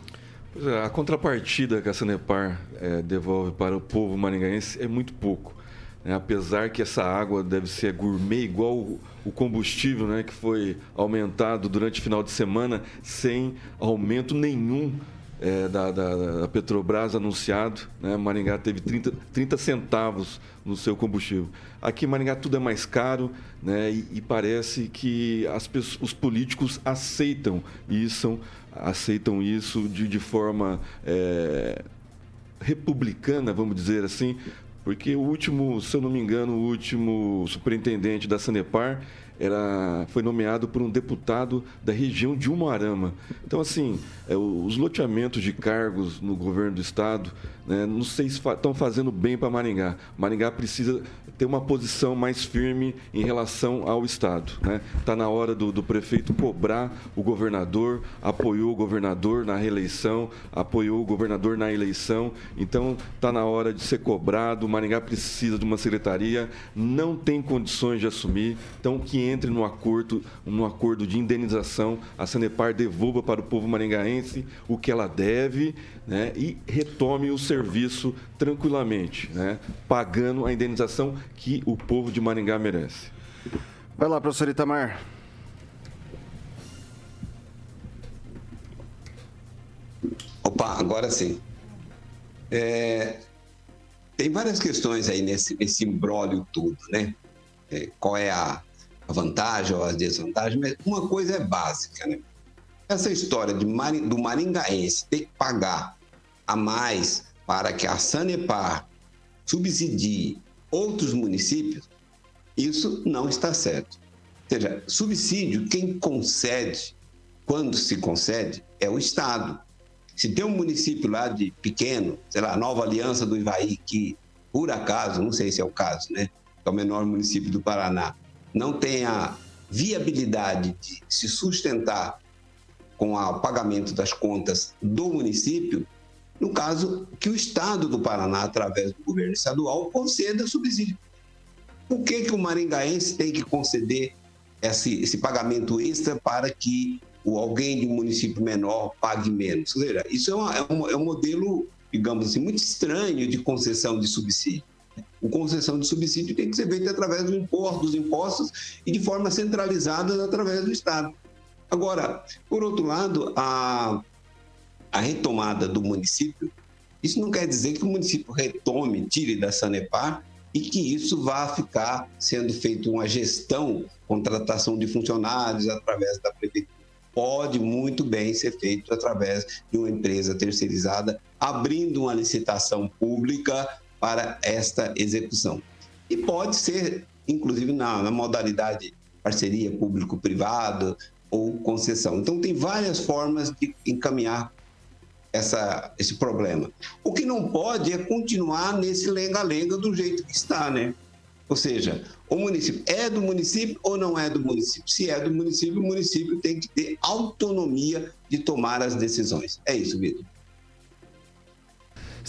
Pois é, a contrapartida que a Sanepar eh, devolve para o povo maringaense é muito pouco. né? Apesar que essa água deve ser gourmet, igual o, o combustível, né, que foi aumentado durante o final de semana sem aumento nenhum eh, da, da- da Petrobras anunciado. Né? Maringá teve 30, 30 centavos no seu combustível. Aqui em Maringá tudo é mais caro né? e, e parece que as, pesso- os políticos aceitam isso, aceitam isso de, de forma eh, republicana, vamos dizer assim, porque o último, se eu não me engano, o último superintendente da Sanepar era, foi nomeado por um deputado da região de Umuarama. Então, assim, é, os loteamentos de cargos no governo do estado, né, não sei se estão fazendo bem para Maringá. Maringá precisa ter uma posição mais firme em relação ao estado. Está na hora do, do prefeito cobrar o governador, apoiou o governador na reeleição, apoiou o governador na eleição. Então, está na hora de ser cobrado. Maringá precisa de uma secretaria, não tem condições de assumir. Então, que entre no acordo, no acordo de indenização, a Sanepar devolva para o povo maringaense o que ela deve né, e retome o serviço tranquilamente, né, pagando a indenização que o povo de Maringá merece. Vai lá, professor Itamar. Opa, agora sim. É, tem várias questões aí nesse, nesse imbróglio todo, né? é, qual é a, a vantagem ou a desvantagem, mas uma coisa é básica, né? Essa história de, do maringaense ter que pagar a mais para que a Sanepar subsidie outros municípios, isso não está certo. Ou seja, subsídio, quem concede, quando se concede, é o Estado. Se tem um município lá de pequeno, sei lá, Nova Aliança do Ivaí, que por acaso, não sei se é o caso, né? É o menor município do Paraná, não tem a viabilidade de se sustentar com o pagamento das contas do município, no caso que o Estado do Paraná, através do governo estadual, conceda subsídio. Por que, que o maringaense tem que conceder esse, esse pagamento extra para que o alguém de um município menor pague menos? Ou seja, isso é, uma, é, um, é um modelo, digamos assim, muito estranho de concessão de subsídio. O concessão de subsídio tem que ser feita através do imposto, dos impostos e de forma centralizada através do Estado. Agora, por outro lado, a, a retomada do município, isso não quer dizer que o município retome, tire da Sanepar e que isso vá ficar sendo feito uma gestão, contratação de funcionários através da prefeitura. Pode muito bem ser feito através de uma empresa terceirizada, abrindo uma licitação pública para esta execução. E pode ser, inclusive, na, na modalidade parceria público-privado ou concessão. Então, tem várias formas de encaminhar essa, esse problema. O que não pode é continuar nesse lenga-lenga do jeito que está, né? Ou seja, o município é do município ou não é do município? Se é do município, o município tem que ter autonomia de tomar as decisões. É isso, Vitor.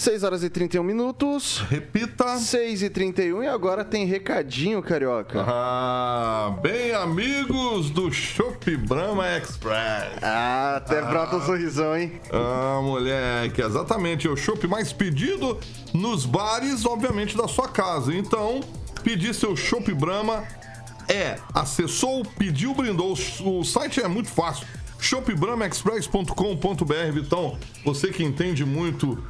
6 horas e 31 minutos. Repita. 6 e 31 e agora tem recadinho, Carioca. Ah, bem amigos do Shop Brahma Express. Ah, até ah. brota um sorrisão, hein? Ah, moleque, exatamente. É o shopping mais pedido nos bares, obviamente, da sua casa. Então, pedir seu Shop Brahma é acessou, pediu, brindou. O site é muito fácil shopbramaexpress.com.br, Vitão. Você que entende muito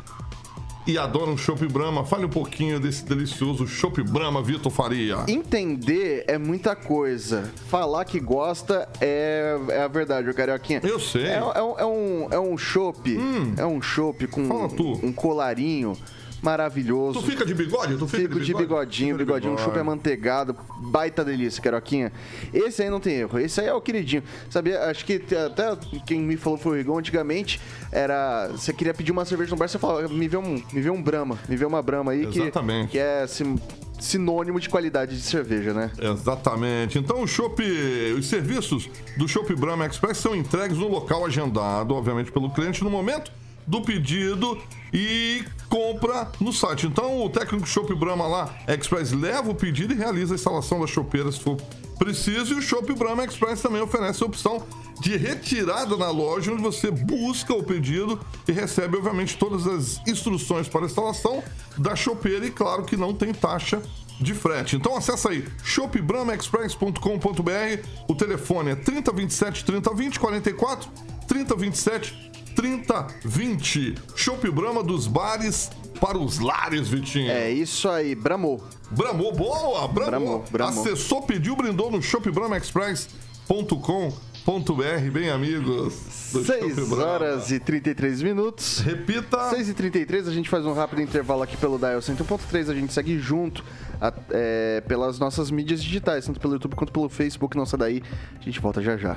e adora um Chopp Brahma. Fale um pouquinho desse delicioso Chopp Brahma, Vitor Faria. Entender é muita coisa. Falar que gosta é, é a verdade, o Carioquinha. Eu sei. É, é, é um, é um chopp, hum. é um chopp com um, um colarinho maravilhoso. Tu fica de bigode? Tu fica Fico de, bigode? de bigodinho, Fica bigodinho, de um chupa amanteigado, baita delícia, Caroquinha. Esse aí não tem erro, esse aí é o queridinho. Sabia, acho que até quem me falou foi o Rigon, antigamente era, você queria pedir uma cerveja no bar, você falava, me vê um, me vê um Brahma, me vê uma Brahma aí Exatamente. que, que é assim, sinônimo de qualidade de cerveja, né? Exatamente. Então, o Shop, os serviços do Shop Brahma Express são entregues no local agendado, obviamente, pelo cliente no momento do pedido e compra no site. Então o técnico Shop Brahma lá, Express, leva o pedido e realiza a instalação da chopeira se for preciso. E o Shop Brahma Express também oferece a opção de retirada na loja, onde você busca o pedido e recebe, obviamente, todas as instruções para a instalação da chopeira e, claro, que não tem taxa de frete. Então acessa aí shopbramaexpress.com.br. O telefone é 3027 3020 44 3027 3020. Chopp Brahma dos bares para os lares, Vitinho. É isso aí, Bramou. Bramou, boa, Bramou. Bramou, Acessou, pediu, brindou no shopbramaexpress.com.br, bem amigos. 6 horas e 33 minutos. Repita. 6 e 33 a gente faz um rápido intervalo aqui pelo Dial 101.3, a gente segue junto a, é, pelas nossas mídias digitais, tanto pelo YouTube quanto pelo Facebook, não sai daí, a gente volta já já.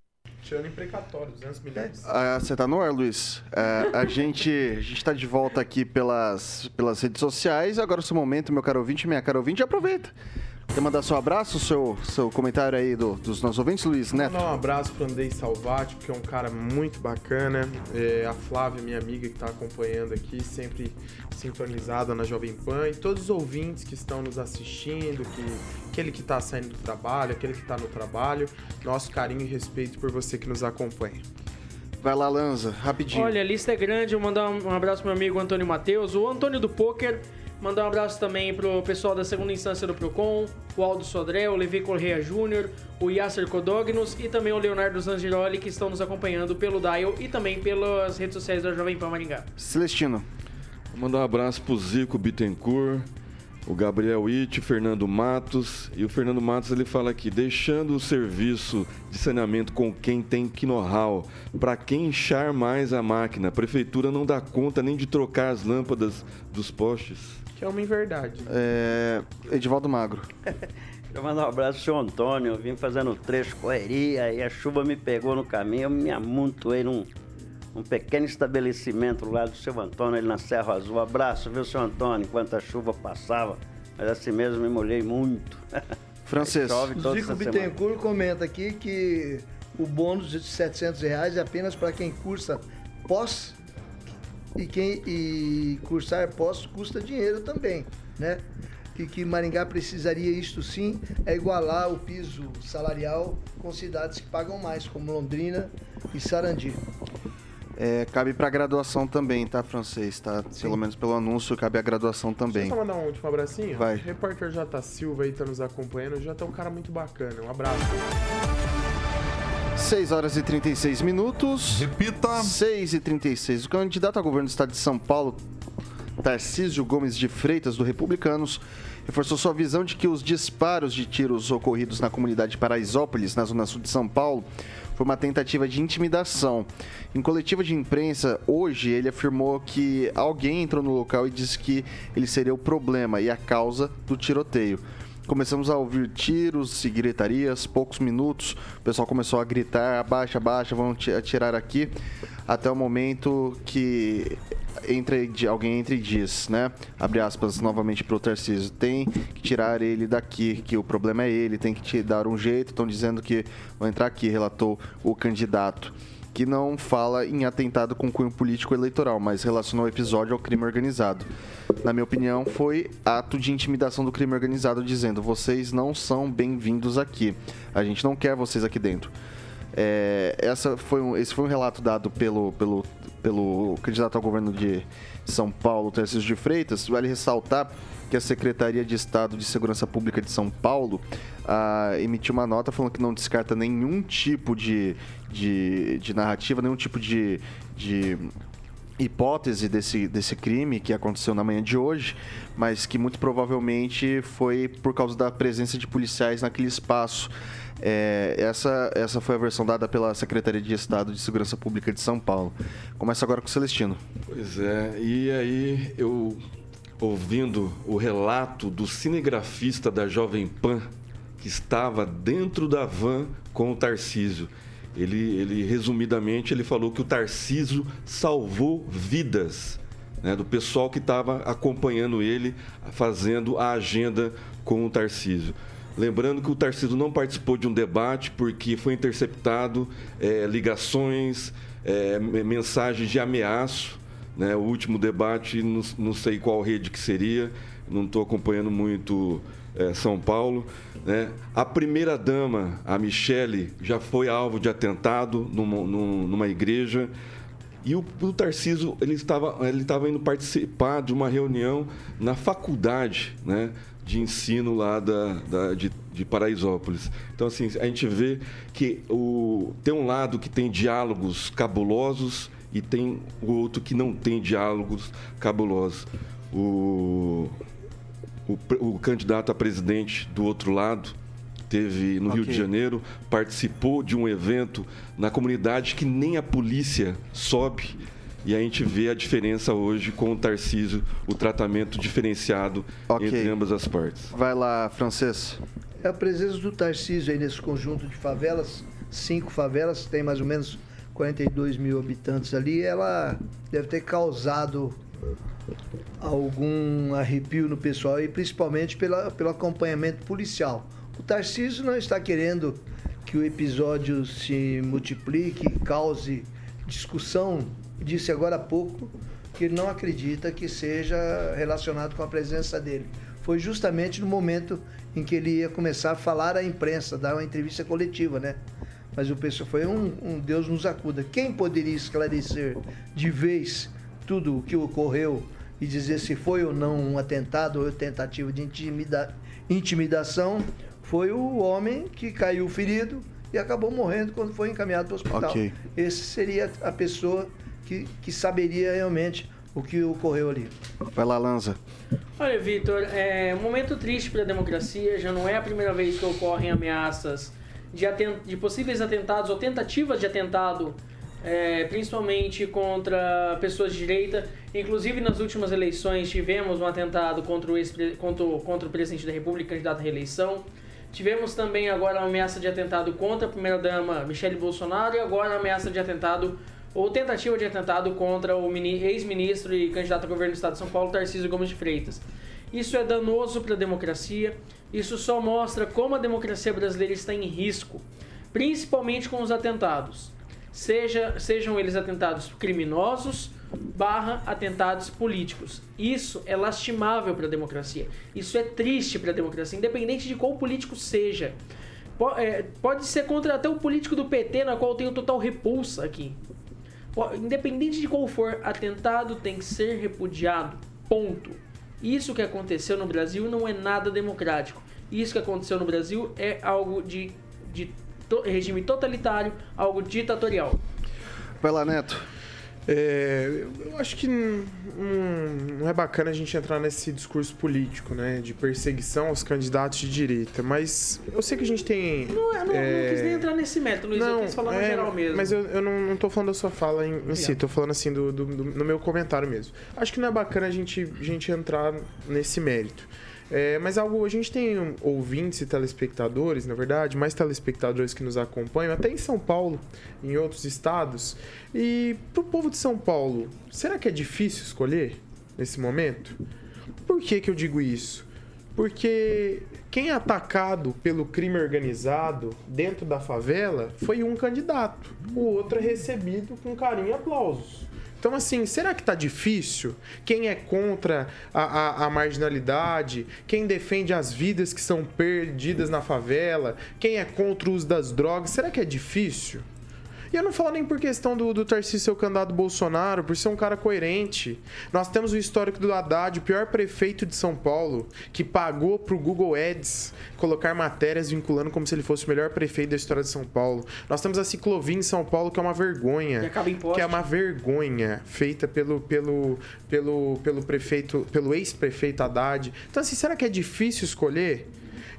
tirando em precatório, 200 milhões. Ah, você tá no ar, Luiz? É, a gente a gente tá de volta aqui pelas, pelas redes sociais. Agora, o seu momento, meu caro ouvinte, minha cara ouvinte, aproveita. Quer mandar seu abraço, seu, seu comentário aí do- dos nossos ouvintes, Luiz Neto? Mandar um abraço pro Andrei Salvati, que é um cara muito bacana. É, a Flávia, minha amiga, que está acompanhando aqui, sempre sintonizada na Jovem Pan. E todos os ouvintes que estão nos assistindo, que, aquele que está saindo do trabalho, aquele que está no trabalho. Nosso carinho e respeito por você que nos acompanha. Vai lá, Lanza, rapidinho. Olha, a lista é grande. Eu mandar um um abraço pro meu amigo Antônio Matheus, o Antônio do Poker. Mandar um abraço também pro pessoal da segunda instância do Procon, o Aldo Sodré, o Levi Correia Júnior, o Yasser Codognos e também o Leonardo Zangiroli, que estão nos acompanhando pelo Dial e também pelas redes sociais da Jovem Pan Maringá. Celestino. Vou mandar um abraço pro Zico Bittencourt, o Gabriel Witt, o Fernando Matos. E o Fernando Matos ele fala aqui, deixando o serviço de saneamento com quem tem know-how, para quem inchar mais a máquina. A prefeitura não dá conta nem de trocar as lâmpadas dos postes. Que é uma inverdade. É, Edivaldo Magro. [LAUGHS] Eu mandar um abraço pro seu Antônio. Eu vim fazendo trecho, correria, e a chuva me pegou no caminho. Eu me amontoei num, num pequeno estabelecimento lá do seu Antônio, ali na Serra Azul. Abraço, viu, seu Antônio, enquanto a chuva passava. Mas assim mesmo me molhei muito. [LAUGHS] Francês. Zico. Bittencourt comenta aqui que o bônus de 700 reais é apenas para quem cursa pós e quem e cursar pós custa dinheiro também, né? E que Maringá precisaria isto sim é igualar o piso salarial com cidades que pagam mais, como Londrina e Sarandi. É, cabe pra graduação também, tá, francês? Tá? Pelo menos pelo anúncio, cabe a graduação também. Deixa eu só mandar um último abracinho? Vai. O repórter J. Silva aí tá nos acompanhando. O J é um cara muito bacana. Um abraço. 6 horas e 36 minutos. Repita. 6 e 36. O candidato a governo do estado de São Paulo, Tarcísio Gomes de Freitas, do Republicanos, reforçou sua visão de que os disparos de tiros ocorridos na comunidade de Paraisópolis, na zona sul de São Paulo, foi uma tentativa de intimidação. Em coletiva de imprensa, hoje, ele afirmou que alguém entrou no local e disse que ele seria o problema e a causa do tiroteio. Começamos a ouvir tiros e gritarias, poucos minutos, o pessoal começou a gritar, abaixa, abaixa, ti- atirar aqui, até o momento que alguém entra e diz, né, abre aspas novamente para o Tarcísio, tem que tirar ele daqui, que o problema é ele, tem que te dar um jeito, estão dizendo que vão entrar aqui, relatou o candidato que não fala em atentado com cunho político eleitoral, mas relacionou o episódio ao crime organizado. Na minha opinião, foi ato de intimidação do crime organizado, dizendo: vocês não são bem-vindos aqui. A gente não quer vocês aqui dentro. É, essa foi um, esse foi um relato dado pelo, pelo, pelo candidato ao governo de São Paulo, Tarcísio de Freitas. Vale ressaltar que a Secretaria de Estado de Segurança Pública de São Paulo ah, emitiu uma nota falando que não descarta nenhum tipo de, de, de narrativa, nenhum tipo de, de hipótese desse, desse crime que aconteceu na manhã de hoje, mas que muito provavelmente foi por causa da presença de policiais naquele espaço. É, essa, essa foi a versão dada pela Secretaria de Estado de Segurança Pública de São Paulo. Começa agora com o Celestino. Pois é, e aí eu ouvindo o relato do cinegrafista da Jovem Pan que estava dentro da van com o Tarcísio. Ele, ele resumidamente ele falou que o Tarcísio salvou vidas né, do pessoal que estava acompanhando ele fazendo a agenda com o Tarcísio. Lembrando que o Tarcísio não participou de um debate porque foi interceptado eh, ligações, me- mensagens de ameaço. Né? O último debate, não, não sei qual rede que seria, não estou acompanhando muito São Paulo. Né? A primeira-dama, a Michele, já foi alvo de atentado numa, num- numa igreja. E o, o Tarcísio, ele estava, ele estava indo participar de uma reunião na faculdade, né? De ensino lá da, da- de, de Paraisópolis. Então, assim, a gente vê que o, tem um lado que tem diálogos cabulosos e tem o outro que não tem diálogos cabulosos. O, o, o candidato a presidente do outro lado teve no Rio Ok. de Janeiro, participou de um evento na comunidade que nem a polícia sobe. E a gente vê a diferença hoje com o Tarcísio, o tratamento diferenciado Ok. entre ambas as partes. Vai lá, francês. É a presença do Tarcísio aí nesse conjunto de favelas, cinco favelas, tem mais ou menos 42 mil habitantes ali, ela deve ter causado algum arrepio no pessoal e principalmente pela, pelo acompanhamento policial. O Tarcísio não está querendo que o episódio se multiplique, cause discussão. Disse agora há pouco que ele não acredita que seja relacionado com a presença dele. Foi justamente no momento em que ele ia começar a falar à imprensa, dar uma entrevista coletiva, né? Mas o pessoal foi um, um Deus nos acuda. Quem poderia esclarecer de vez tudo o que ocorreu e dizer se foi ou não um atentado ou tentativa de intimida intimidação foi o homem que caiu ferido e acabou morrendo quando foi encaminhado para o hospital. Ok. Esse seria a pessoa que, que saberia realmente o que ocorreu ali. Vai lá, Lanza. Olha, Vitor, é um momento triste para a democracia. Já não é a primeira vez que ocorrem ameaças de, atent... de possíveis atentados ou tentativas de atentado, é, principalmente contra pessoas de direita. Inclusive, nas últimas eleições, tivemos um atentado contra o, ex contra, contra o presidente da República, candidato à reeleição. Tivemos também agora uma ameaça de atentado contra a primeira-dama Michele Bolsonaro e agora a ameaça de atentado ou tentativa de atentado contra o ex-ministro e candidato a governo do estado de São Paulo, Tarcísio Gomes de Freitas. Isso é danoso para a democracia, isso só mostra como a democracia brasileira está em risco, principalmente com os atentados. Seja, sejam eles atentados criminosos barra atentados políticos. Isso é lastimável para a democracia. Isso é triste para a democracia, independente de qual político seja. é, pode ser contra até o político do PT, na qual eu tenho total repulsa aqui. Independente de qual for, atentado tem que ser repudiado. Ponto. Isso que aconteceu no Brasil não é nada democrático. Isso que aconteceu no Brasil é algo de, de to, regime totalitário, algo ditatorial. Vai lá, Neto. É, eu acho que não, não é bacana a gente entrar nesse discurso político, né? De perseguição aos candidatos de direita. Mas eu sei que a gente tem. Não, eu não, é... não quis nem entrar nesse método, Luiz. Não, eu quis falar no é, geral mesmo. Mas eu, eu não, não tô falando da sua fala em, em si, tô falando assim do, do, do, no meu comentário mesmo. Acho que não é bacana a gente, a gente entrar nesse mérito. É, mas algo, a gente tem ouvintes e telespectadores, na verdade, mais telespectadores que nos acompanham, até em São Paulo, em outros estados. E pro povo de São Paulo, será que é difícil escolher nesse momento? Por que, que eu digo isso? Porque quem é atacado pelo crime organizado dentro da favela foi um candidato, o outro é recebido com carinho e aplausos. Então, assim, será que tá difícil? Quem é contra a, a, a, marginalidade? Quem defende as vidas que são perdidas na favela? Quem é contra o uso das drogas? Será que é difícil? E eu não falo nem por questão do, do Tarcísio ser o candidato Bolsonaro, por ser um cara coerente. Nós temos o histórico do Haddad, o pior prefeito de São Paulo, que pagou pro Google Ads colocar matérias vinculando como se ele fosse o melhor prefeito da história de São Paulo. Nós temos a Ciclovia em São Paulo, que é uma vergonha. Que é uma vergonha feita pelo, pelo, pelo, pelo prefeito, pelo ex-prefeito Haddad. Então, assim, será que é difícil escolher?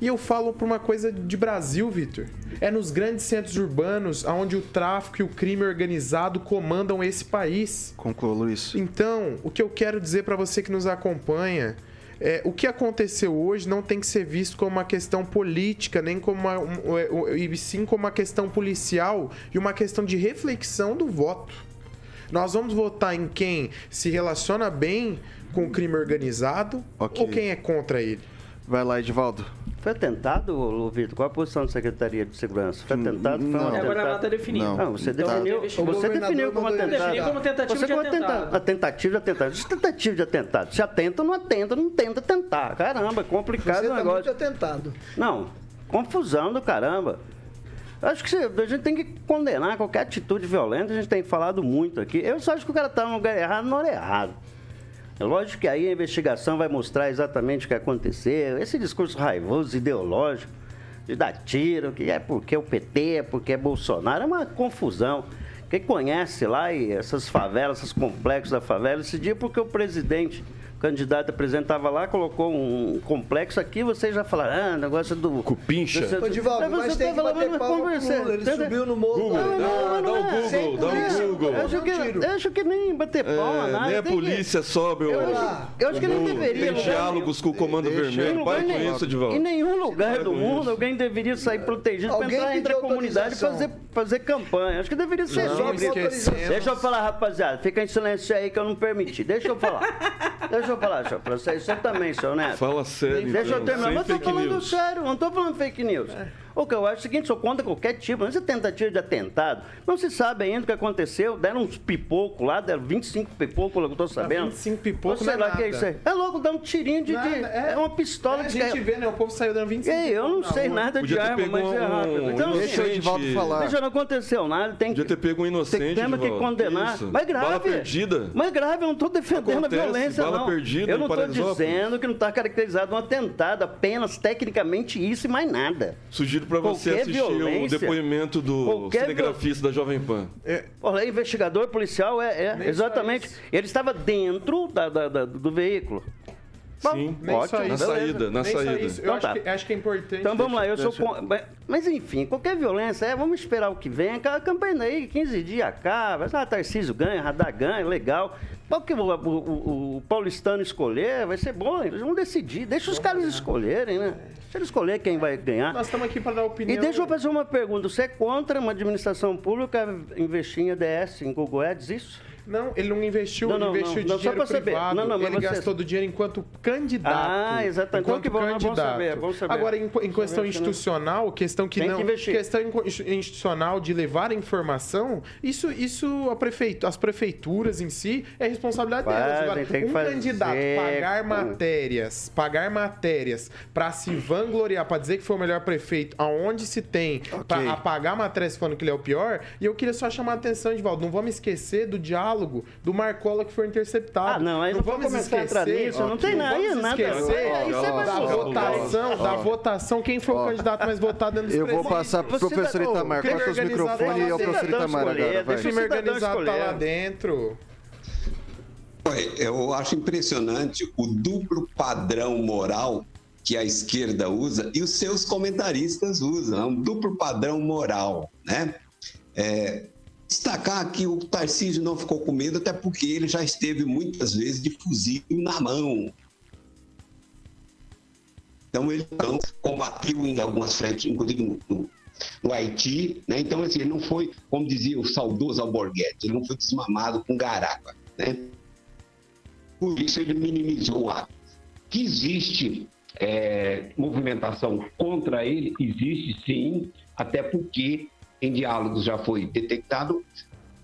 E eu falo por uma coisa de Brasil, Vitor. É nos grandes centros urbanos onde o tráfico e o crime organizado comandam esse país. Conclua, Luiz. Então, o que eu quero dizer para você que nos acompanha é, o que aconteceu hoje não tem que ser visto como uma questão política, nem como uma, um, e sim como uma questão policial e uma questão de reflexão do voto. Nós vamos votar em quem se relaciona bem com o crime organizado okay. ou quem é contra ele. Vai lá, Edivaldo. Foi atentado, Vitor? Qual a posição da Secretaria de Segurança? Foi atentado? Não. Foi um atentado? Agora ela está definindo. Não, não você então, definiu, você definiu como atentado. Definiu como tentativa você de atentado. A tentativa de atentado. Isso é tentativa de atentado. Se atenta, não atenta, não tenta tentar. Caramba, é complicado você o negócio. Você tá muito atentado. Não, confusão do caramba. Acho que a gente tem que condenar qualquer atitude violenta, a gente tem falado muito aqui. Eu só acho que o cara está no lugar errado, não é errado. É lógico que aí a investigação vai mostrar exatamente o que aconteceu. Esse discurso raivoso, ideológico, de dar tiro, que é porque o PT, é porque é Bolsonaro, é uma confusão. Quem conhece lá e essas favelas, esses complexos da favela, esse dia porque o presidente candidato a presidente estava lá, colocou um complexo aqui, vocês já falaram, ah, negócio do... Cupincha. Ô, Divaldo, mas, mas tem que bater palma Lula, ele subiu no morro. Google, não, não, dá, um Google, dá um Google. Eu acho, que, eu acho que nem bater palma, é, nada. Nem a polícia que... sobe. Eu, acho, eu acho que ele deveria... Tem diálogos com o Comando Vermelho, para com isso, Divaldo. Em nenhum lugar do mundo alguém deveria sair protegido para entrar entre a comunidade e fazer fazer campanha. Acho que deveria ser Não esquecemos. Deixa eu falar, rapaziada. Fica em silêncio aí que eu não permiti. Deixa eu falar. [LAUGHS] Deixa eu falar, senhor. Pra você, você também, senhor Neto. Fala sério, Deixa eu então, terminar. sem Mas eu tô falando news. sério, não tô falando fake news. O que eu acho é o seguinte, sou contra qualquer tipo, mas é tentativa de atentado. Não se sabe ainda o que aconteceu. Deram uns pipocos lá, deram 25 pipocos, eu tô sabendo. 25 pipocos Sei não é lá o que é isso aí. É louco, dá um tirinho de. de- Nada, é, uma pistola É, a de gente vê, né? O povo saiu dando 25 Ei, eu não sei rua. nada Podia de arma, mas é um- rápido. Então, Deixa o Edivaldo falar. Deixa, não aconteceu nada, tem que... Podia ter pego um inocente, Temos que condenar. Isso. Mas grave. Bala perdida. Mas grave, eu não estou defendendo Acontece, a violência, bala não. perdida eu não estou dizendo que não está caracterizado um atentado, apenas tecnicamente isso e mais nada. Sugiro pra você assistir o depoimento do qualquer cinegrafista da Jovem Pan. Olha, investigador policial é, é, exatamente. Ele estava dentro da- da- da- do veículo. Sim, Nem só Ótimo, na saída, na Nem saída. isso. Eu Então acho, tá. que, acho que é importante. Então vamos lá, eu sou. con- mas- enfim, qualquer violência, é, vamos esperar o que vem. A campanha daí, 15 dias acaba. Ah, Tarcísio ganha, Radar ganha, legal. Qual que o, o- o- paulistano escolher, vai ser bom, eles vão decidir. Deixa os caras escolherem, né? Deixa eles escolher quem vai ganhar. Nós estamos aqui para dar opinião. E deixa eu fazer uma pergunta. Você é contra uma administração pública investir em EDS, em Google Ads, isso? Não, ele não investiu, Não, não, investiu não, dinheiro privado. Não, não, mas ele você- gastou do dinheiro enquanto candidato. Ah, exatamente. Então Enquanto que bom, é bom candidato. saber, é bom saber. Agora, em, em questão institucional, questão que Tem que não. investir. questão institucional de levar a informação, isso, isso a prefeito, as prefeituras em si é responsabilidade delas. Agora, tem que um fazer candidato pagar matérias, pagar matérias para se vangloriar, para dizer que foi o melhor prefeito, aonde se tem, para apagar matérias falando que ele é o pior, e eu queria só chamar a atenção, Edvaldo, não vamos esquecer do diálogo do Marcola que foi interceptado. Ah, não, aí não vamos começar a entrar nisso, não tem nada, aí é vamos nada. esquecer É, isso é da votação, da votação, quem foi o candidato mais votado dentro dos Eu vou passar pro Você professor Itamar. Corta os microfones e ao dentro. professor Itamar agora. vai. O crime organizado tá lá dentro. Eu acho impressionante o duplo padrão moral que a esquerda usa e os seus comentaristas usam. É um duplo padrão moral, né? É, destacar que o Tarcísio não ficou com medo, até porque ele já esteve muitas vezes de fuzil na mão. Então ele não combateu em algumas frentes, inclusive no, no- no Haiti, né? Então assim, ele não foi, como dizia o saudoso Alborguete, ele não foi desmamado com garapa, né? Por isso ele minimizou o ato. Que existe é, movimentação contra ele, existe sim, até porque em diálogos já foi detectado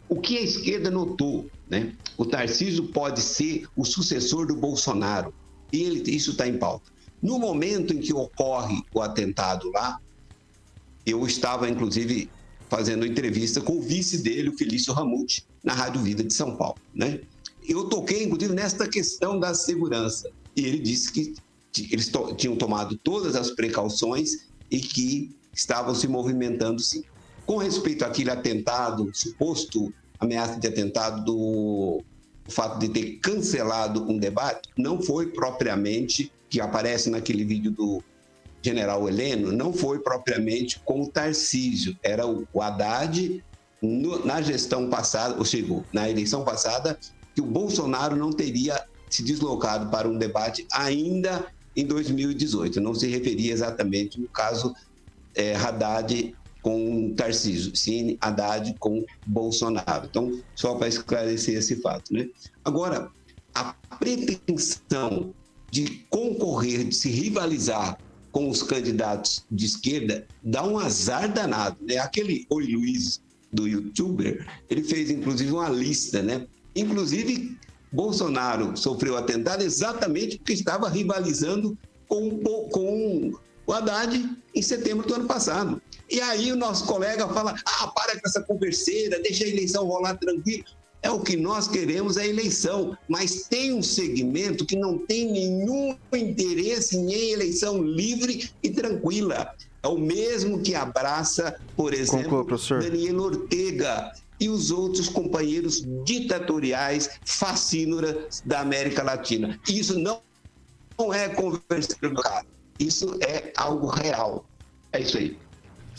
o que a esquerda notou, né? O Tarcísio pode ser o sucessor do Bolsonaro. Ele, isso está em pauta. No momento em que ocorre o atentado lá, eu estava, inclusive, fazendo entrevista com o vice dele, o Felício Ramute, na Rádio Vida de São Paulo, né? Eu toquei, inclusive, nesta questão da segurança. E ele disse que eles tinham tomado todas as precauções e que estavam se movimentando, sim. Com respeito àquele atentado, suposto ameaça de atentado do o fato de ter cancelado um debate, não foi propriamente, que aparece naquele vídeo do general Heleno, não foi propriamente com o Tarcísio, era o, Haddad no- na gestão passada, ou seja, na eleição passada, que o Bolsonaro não teria se deslocado para um debate ainda em 2018. Não se referia exatamente no caso é, Haddad com Tarcísio, sim Haddad com Bolsonaro. Então, só para esclarecer esse fato. Né? Agora, a pretensão de concorrer, de se rivalizar com os candidatos de esquerda, dá um azar danado. Né? Aquele Oi Luiz do youtuber, ele fez inclusive uma lista, né? Inclusive, Bolsonaro sofreu atentado exatamente porque estava rivalizando com, com o Haddad em setembro do ano passado. E aí o nosso colega fala: ah, para com essa converseira, deixa a eleição rolar tranquilo. É o que nós queremos, é a eleição. Mas tem um segmento que não tem nenhum interesse em eleição livre e tranquila. É o mesmo que abraça, por exemplo, Conclua. Daniel Ortega e os outros companheiros ditatoriais fascínoras da América Latina. Isso não, não é conversa. Isso é algo real. É isso aí.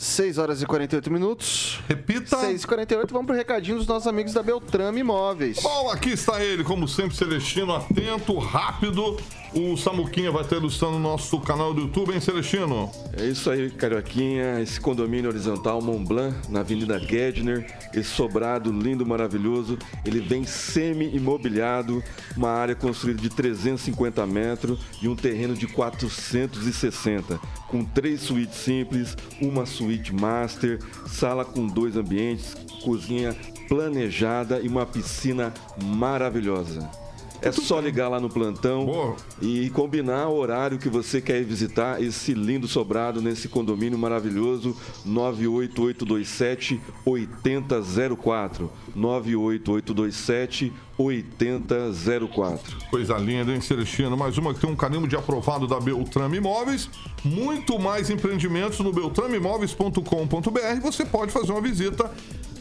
6 horas e 48 minutos. Repita. 6 e 48 vamos pro recadinho dos nossos amigos da Beltrame Imóveis. Bom, aqui está ele, como sempre, Celestino, atento, rápido o Samuquinha vai estar ilustrando no nosso canal do YouTube, hein, Celestino? É isso aí, Carioquinha. Esse condomínio horizontal Mont Blanc, na Avenida Gedner. Esse sobrado lindo, maravilhoso. Ele vem semi-imobiliado, uma área construída de 350 metros e um terreno de 460, com três suítes simples, uma suíte master, sala com dois ambientes, cozinha planejada e uma piscina maravilhosa. É só ligar lá no plantão e combinar o horário que você quer visitar esse lindo sobrado nesse condomínio maravilhoso 98827 8004. 98827 8004. Coisa linda, hein, Celestino? Mais uma que tem um carimbo de aprovado da Beltrame Imóveis. Muito mais empreendimentos no beltrameimóveis.com.br. Você pode fazer uma visita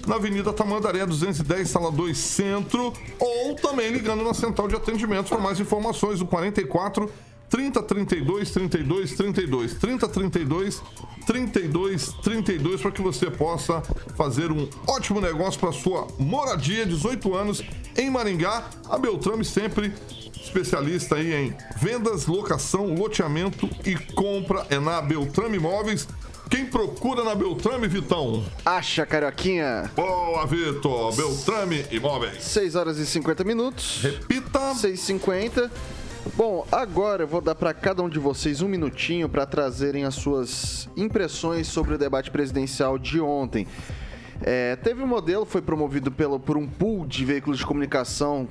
na Avenida Tamandaré 210, sala 2 Centro, ou também ligando na central de atendimento para mais informações, o 44 30 32 32 32 30 32 32 32 para que você possa fazer um ótimo negócio para sua moradia, 18 anos em Maringá. A Beltrame sempre especialista aí em vendas, locação, loteamento e compra é na Beltrame Imóveis. Quem procura na Beltrame, Vitão? Acha, Carioquinha. Boa, Vitor. Beltrame Imóveis. 6 horas e 50 minutos. Repita. 6h50. Bom, agora eu vou dar para cada um de vocês um minutinho para trazerem as suas impressões sobre o debate presidencial de ontem. É, teve um modelo, foi promovido pelo, por um pool de veículos de comunicação,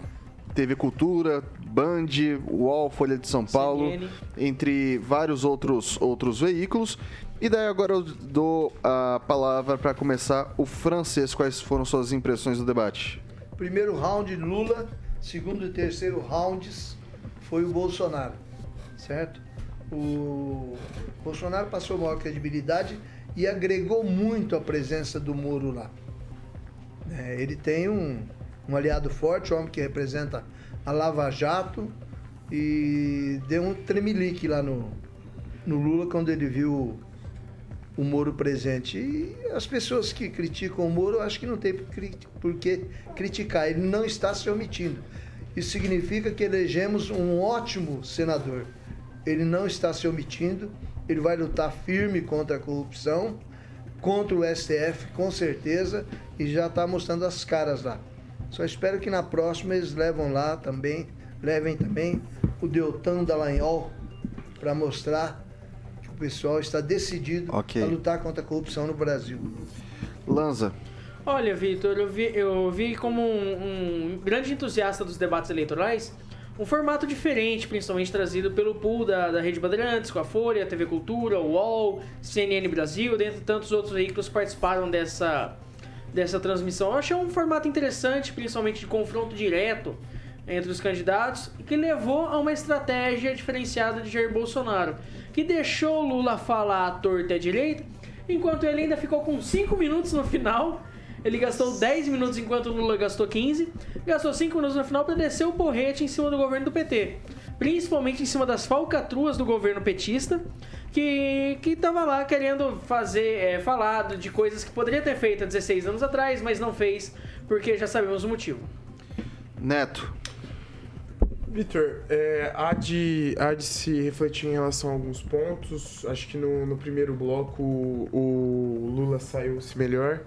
TV Cultura, Band, UOL, Folha de São Paulo, CNN. entre vários outros, outros veículos. E daí agora eu dou a palavra para começar o francês. Quais foram suas impressões do debate? Primeiro round Lula, segundo e terceiro rounds foi o Bolsonaro, certo? O Bolsonaro passou maior credibilidade e agregou muito a presença do Moro lá. É, ele tem um, um aliado forte, um homem que representa a Lava Jato e deu um tremelique lá no, no Lula quando ele viu o Moro presente. E as pessoas que criticam o Moro, eu acho que não tem por que criticar. Ele não está se omitindo. Isso significa que elegemos um ótimo senador. Ele não está se omitindo, ele vai lutar firme contra a corrupção, contra o STF, com certeza, e já está mostrando as caras lá. Só espero que na próxima eles levam lá também, levem também o Deltan Dallagnol para mostrar pessoal está decidido Ok. a lutar contra a corrupção no Brasil. Lanza. Olha, Vitor, eu vi, eu vi como um, um grande entusiasta dos debates eleitorais um formato diferente, principalmente trazido pelo pool da, da Rede Bandeirantes, com a Folha, TV Cultura, o UOL, CNN Brasil, dentre tantos outros veículos que participaram dessa, dessa transmissão. Eu achei um formato interessante, principalmente de confronto direto entre os candidatos, que levou a uma estratégia diferenciada de Jair Bolsonaro, que deixou Lula falar à torta e à direita, enquanto ele ainda ficou com 5 minutos no final. Ele gastou 10 minutos enquanto Lula gastou 15. Gastou 5 minutos no final para descer o porrete em cima do governo do PT. Principalmente em cima das falcatruas do governo petista, que, que tava lá querendo fazer, é, falar de coisas que poderia ter feito há 16 anos atrás, mas não fez, porque já sabemos o motivo. Neto. Vitor, é, há, de, há de se refletir em relação a alguns pontos. Acho que no, no primeiro bloco o, o Lula saiu-se melhor,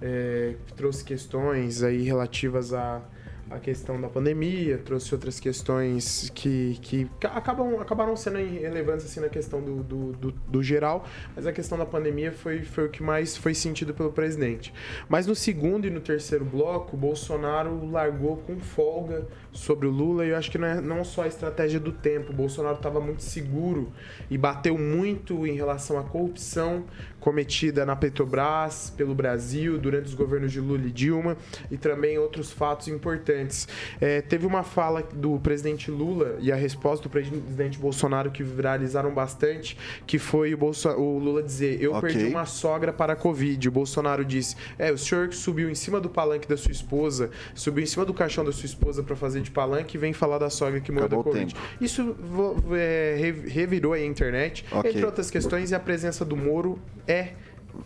é, trouxe questões aí relativas à, à questão da pandemia, trouxe outras questões que, que ca- acabam, acabaram sendo relevantes assim, na questão do, do, do, do geral, mas a questão da pandemia foi, foi o que mais foi sentido pelo presidente. Mas no segundo e no terceiro bloco, Bolsonaro largou com folga sobre o Lula e eu acho que não é não só a estratégia do tempo. Bolsonaro estava muito seguro e bateu muito em relação à corrupção cometida na Petrobras, pelo Brasil, durante os governos de Lula e Dilma e também outros fatos importantes. É, teve uma fala do presidente Lula e a resposta do presidente Bolsonaro que viralizaram bastante, que foi o, Bolso- o Lula dizer: Eu Ok. perdi uma sogra para a Covid. O Bolsonaro disse: É, o senhor subiu em cima do palanque da sua esposa, subiu em cima do caixão da sua esposa para fazer de palanque e vem falar da sogra que morreu da Covid. tempo. Isso é, re- revirou a internet, Ok. entre outras questões, e a presença do Moro é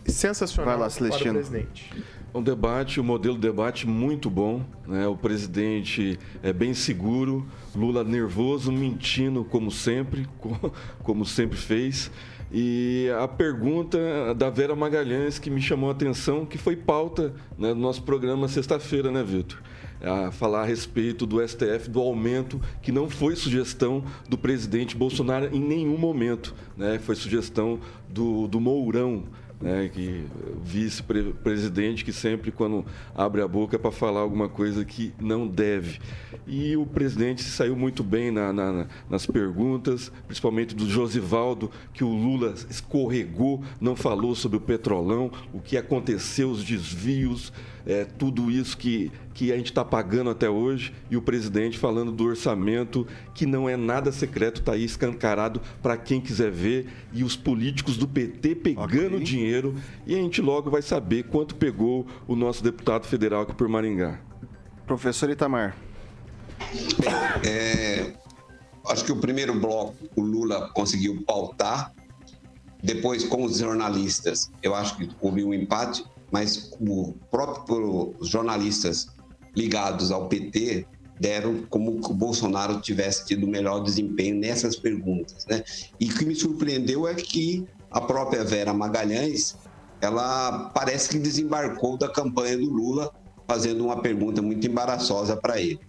sensacional Vai lá, para o Celestino. presidente. Um debate, um modelo de debate muito bom. Né? O presidente é bem seguro, Lula nervoso, mentindo como sempre, [LAUGHS] como sempre fez. E a pergunta da Vera Magalhães que me chamou a atenção, que foi pauta né, do nosso programa sexta-feira, né, Vitor? A falar a respeito do STF, do aumento, que não foi sugestão do presidente Bolsonaro em nenhum momento. Né? Foi sugestão do, do Mourão, né, que vice-presidente que sempre quando abre a boca é para falar alguma coisa que não deve. E o presidente saiu muito bem na, na, nas perguntas, principalmente do Josivaldo, que o Lula escorregou, não falou sobre o petrolão, o que aconteceu, os desvios, é, tudo isso que, que a gente está pagando até hoje, e o presidente falando do orçamento, que não é nada secreto, está aí escancarado para quem quiser ver, e os políticos do PT pegando okay. dinheiro, e a gente logo vai saber quanto pegou o nosso deputado federal aqui por Maringá. Professor Itamar. É, acho que o primeiro bloco o Lula conseguiu pautar, depois com os jornalistas, eu acho que houve um empate, mas o próprio jornalistas ligados ao PT deram como que o Bolsonaro tivesse tido melhor desempenho nessas perguntas, né? E o que me surpreendeu é que a própria Vera Magalhães, ela parece que desembarcou da campanha do Lula fazendo uma pergunta muito embaraçosa para ele.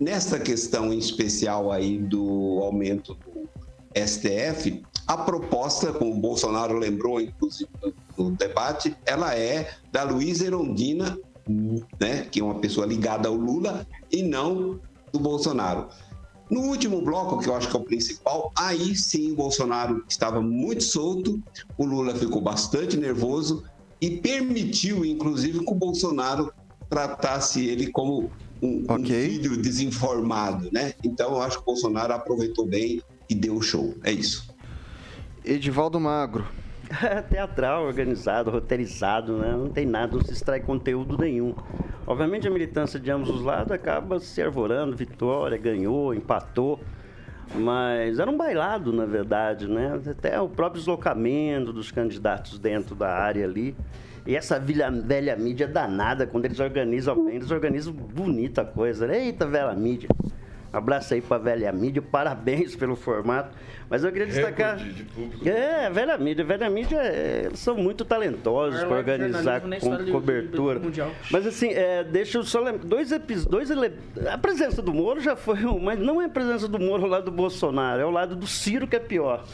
Nessa questão em especial aí do aumento do STF, a proposta, como o Bolsonaro lembrou, inclusive, no debate, ela é da Luísa Erondina, né, que é uma pessoa ligada ao Lula, e não do Bolsonaro. No último bloco, que eu acho que é o principal, aí sim o Bolsonaro estava muito solto, o Lula ficou bastante nervoso e permitiu, inclusive, que o Bolsonaro tratasse ele como um, okay. um filho desinformado, né? Então eu acho que o Bolsonaro aproveitou bem e deu o show. É isso. Edivaldo Magro. [LAUGHS] teatral, organizado, roteirizado, né? Não tem nada, não se extrai conteúdo nenhum. Obviamente a militância de ambos os lados acaba se arvorando, vitória, ganhou, empatou. Mas era um bailado, na verdade, né? Até o próprio deslocamento dos candidatos dentro da área ali. E essa velha, velha mídia danada, quando eles organizam bem, eles organizam bonita coisa. Eita, velha mídia. Abraço aí pra velha mídia, parabéns pelo formato. Mas eu queria destacar. De público. É, velha mídia. Velha mídia, é, eles são muito talentosos para organizar com cobertura. Mas assim, é, deixa eu só lembrar. Dois episódios. A presença do Moro já foi. Mas não é a presença do Moro ao lado do Bolsonaro, é o lado do Ciro que é pior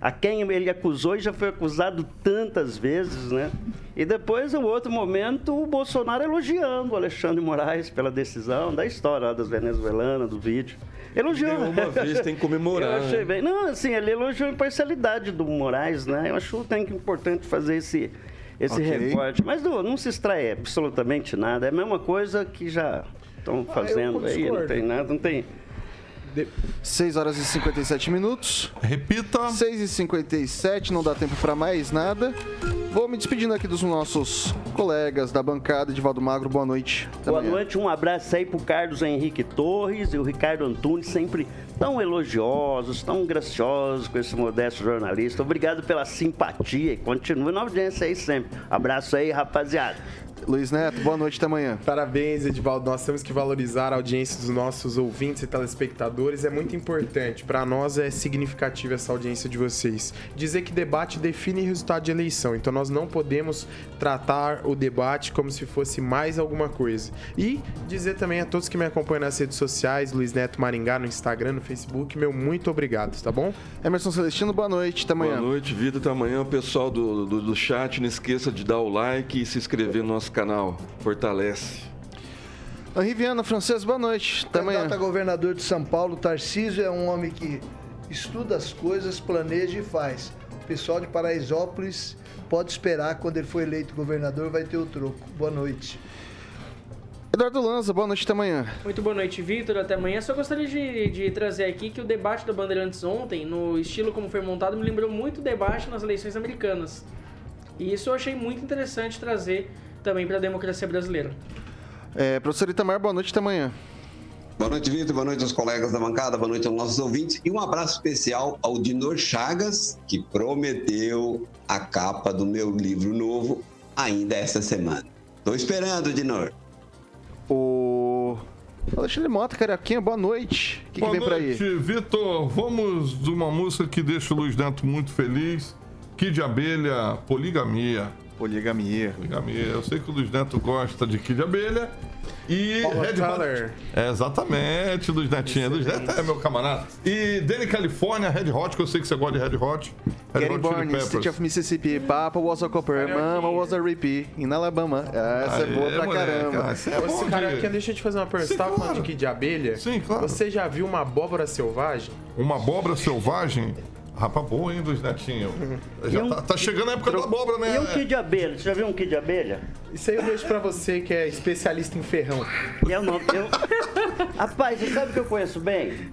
a quem ele acusou e já foi acusado tantas vezes, né? E depois, em outro momento, o Bolsonaro elogiando o Alexandre Moraes pela decisão da história lá das venezuelanas, do vídeo. Elogiou. Uma vez tem que comemorar. Eu achei né? bem. Não, assim, ele elogiou a imparcialidade do Moraes, né? Eu acho que é importante fazer esse, esse okay. recorte. Mas não, não se extrai absolutamente nada. É a mesma coisa que já estão ah, fazendo ah, aí, não tem nada, não tem. De... 6 horas e 57 minutos. Repita. 6 e 57, não dá tempo para mais nada. Vou me despedindo aqui dos nossos colegas da bancada. Edivaldo Magro, boa noite. Até boa noite, um abraço aí pro Carlos Henrique Torres e o Ricardo Antunes, sempre tão elogiosos, tão graciosos com esse modesto jornalista. Obrigado pela simpatia e continue na audiência aí sempre. Abraço aí, rapaziada. Luiz Neto, boa noite até amanhã. Parabéns, Edivaldo. Nós temos que valorizar a audiência dos nossos ouvintes e telespectadores. É muito importante. Para nós é significativa essa audiência de vocês. Dizer que debate define resultado de eleição. Então nós não podemos tratar o debate como se fosse mais alguma coisa. E dizer também a todos que me acompanham nas redes sociais, Luiz Neto Maringá no Instagram, no Facebook, meu muito obrigado, tá bom? Emerson Celestino, boa noite, até amanhã. Boa noite, Vida, até amanhã. Pessoal do, do, do chat, não esqueça de dar o like e se inscrever no nosso nosso canal. Fortalece. Henri Viana, francês, boa noite. Até amanhã. A governador de São Paulo, Tarcísio é um homem que estuda as coisas, planeja e faz. O pessoal de Paraisópolis pode esperar quando ele for eleito governador, vai ter o troco. Boa noite. Eduardo Lanza, boa noite até amanhã. Muito boa noite, Vitor. Até amanhã. Só gostaria de, de, trazer aqui que o debate da Bandeirantes ontem, no estilo como foi montado, me lembrou muito o debate nas eleições americanas. E isso eu achei muito interessante trazer também para a democracia brasileira. É, professor Itamar, boa noite até amanhã. Boa noite, Vitor. Boa noite aos colegas da bancada. Boa noite aos nossos ouvintes. E um abraço especial ao Dinor Chagas, que prometeu a capa do meu livro novo ainda essa semana. Tô esperando, Dinor. O. Alexandre Mota, Carioquinha, boa noite. O que, que Boa vem por aí? noite, Vitor. Vamos de uma música que deixa o Luiz Neto muito feliz. Kid Abelha, Poligamia. Poligamia. Poligamia. Eu sei que o Luiz Neto gosta de Kid Abelha. E Paula Red. Hot. É, exatamente, Luiz Netinho. Luiz Neto é meu camarada. E Danny California, Red Hot, que eu sei que você gosta de Red Hot. Red Gary Hot Born. State of Mississippi, Papa was a Copper, Mama was a Repeat, in Alabama. Essa é Aê, boa pra moleque, caramba. essa é Esse de- cara aqui, deixa eu te fazer uma pergunta. Você tava claro. falando de que de abelha? Sim, claro. Você já viu uma abóbora selvagem? Uma abóbora selvagem. Rapaz, boa, hein, Luiz Netinho? [LAUGHS] Já um- tá, tá chegando a época da abóbora, né? E um kit de abelha? Você já viu um kit de abelha? Isso aí eu deixo pra você que é especialista em ferrão. E é o nome. Eu... [LAUGHS] Rapaz, você sabe que eu conheço bem?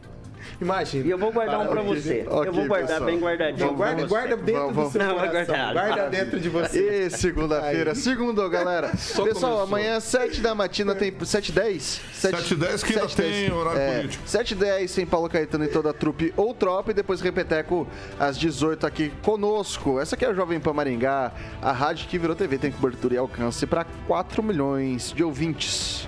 Imagina. E eu vou guardar um pra Ok, você. ok, eu vou guardar pessoal. bem guardadinho. Não, guarda, vamos- guarda dentro vamos- do seu Não, vai coração. Guarda dentro de você. E segunda-feira, segundo, galera. Pessoal, começou. amanhã, 7 da matina, tem 7 10 7 e 10 que ainda tem horário político. 7 e 10 tem Paulo Caetano e toda a trupe ou tropa. E depois Repeteco às 18 aqui conosco. Essa aqui é a Jovem Pan Maringá, a rádio que virou TV, tem cobertura e alcance para 4 milhões de ouvintes.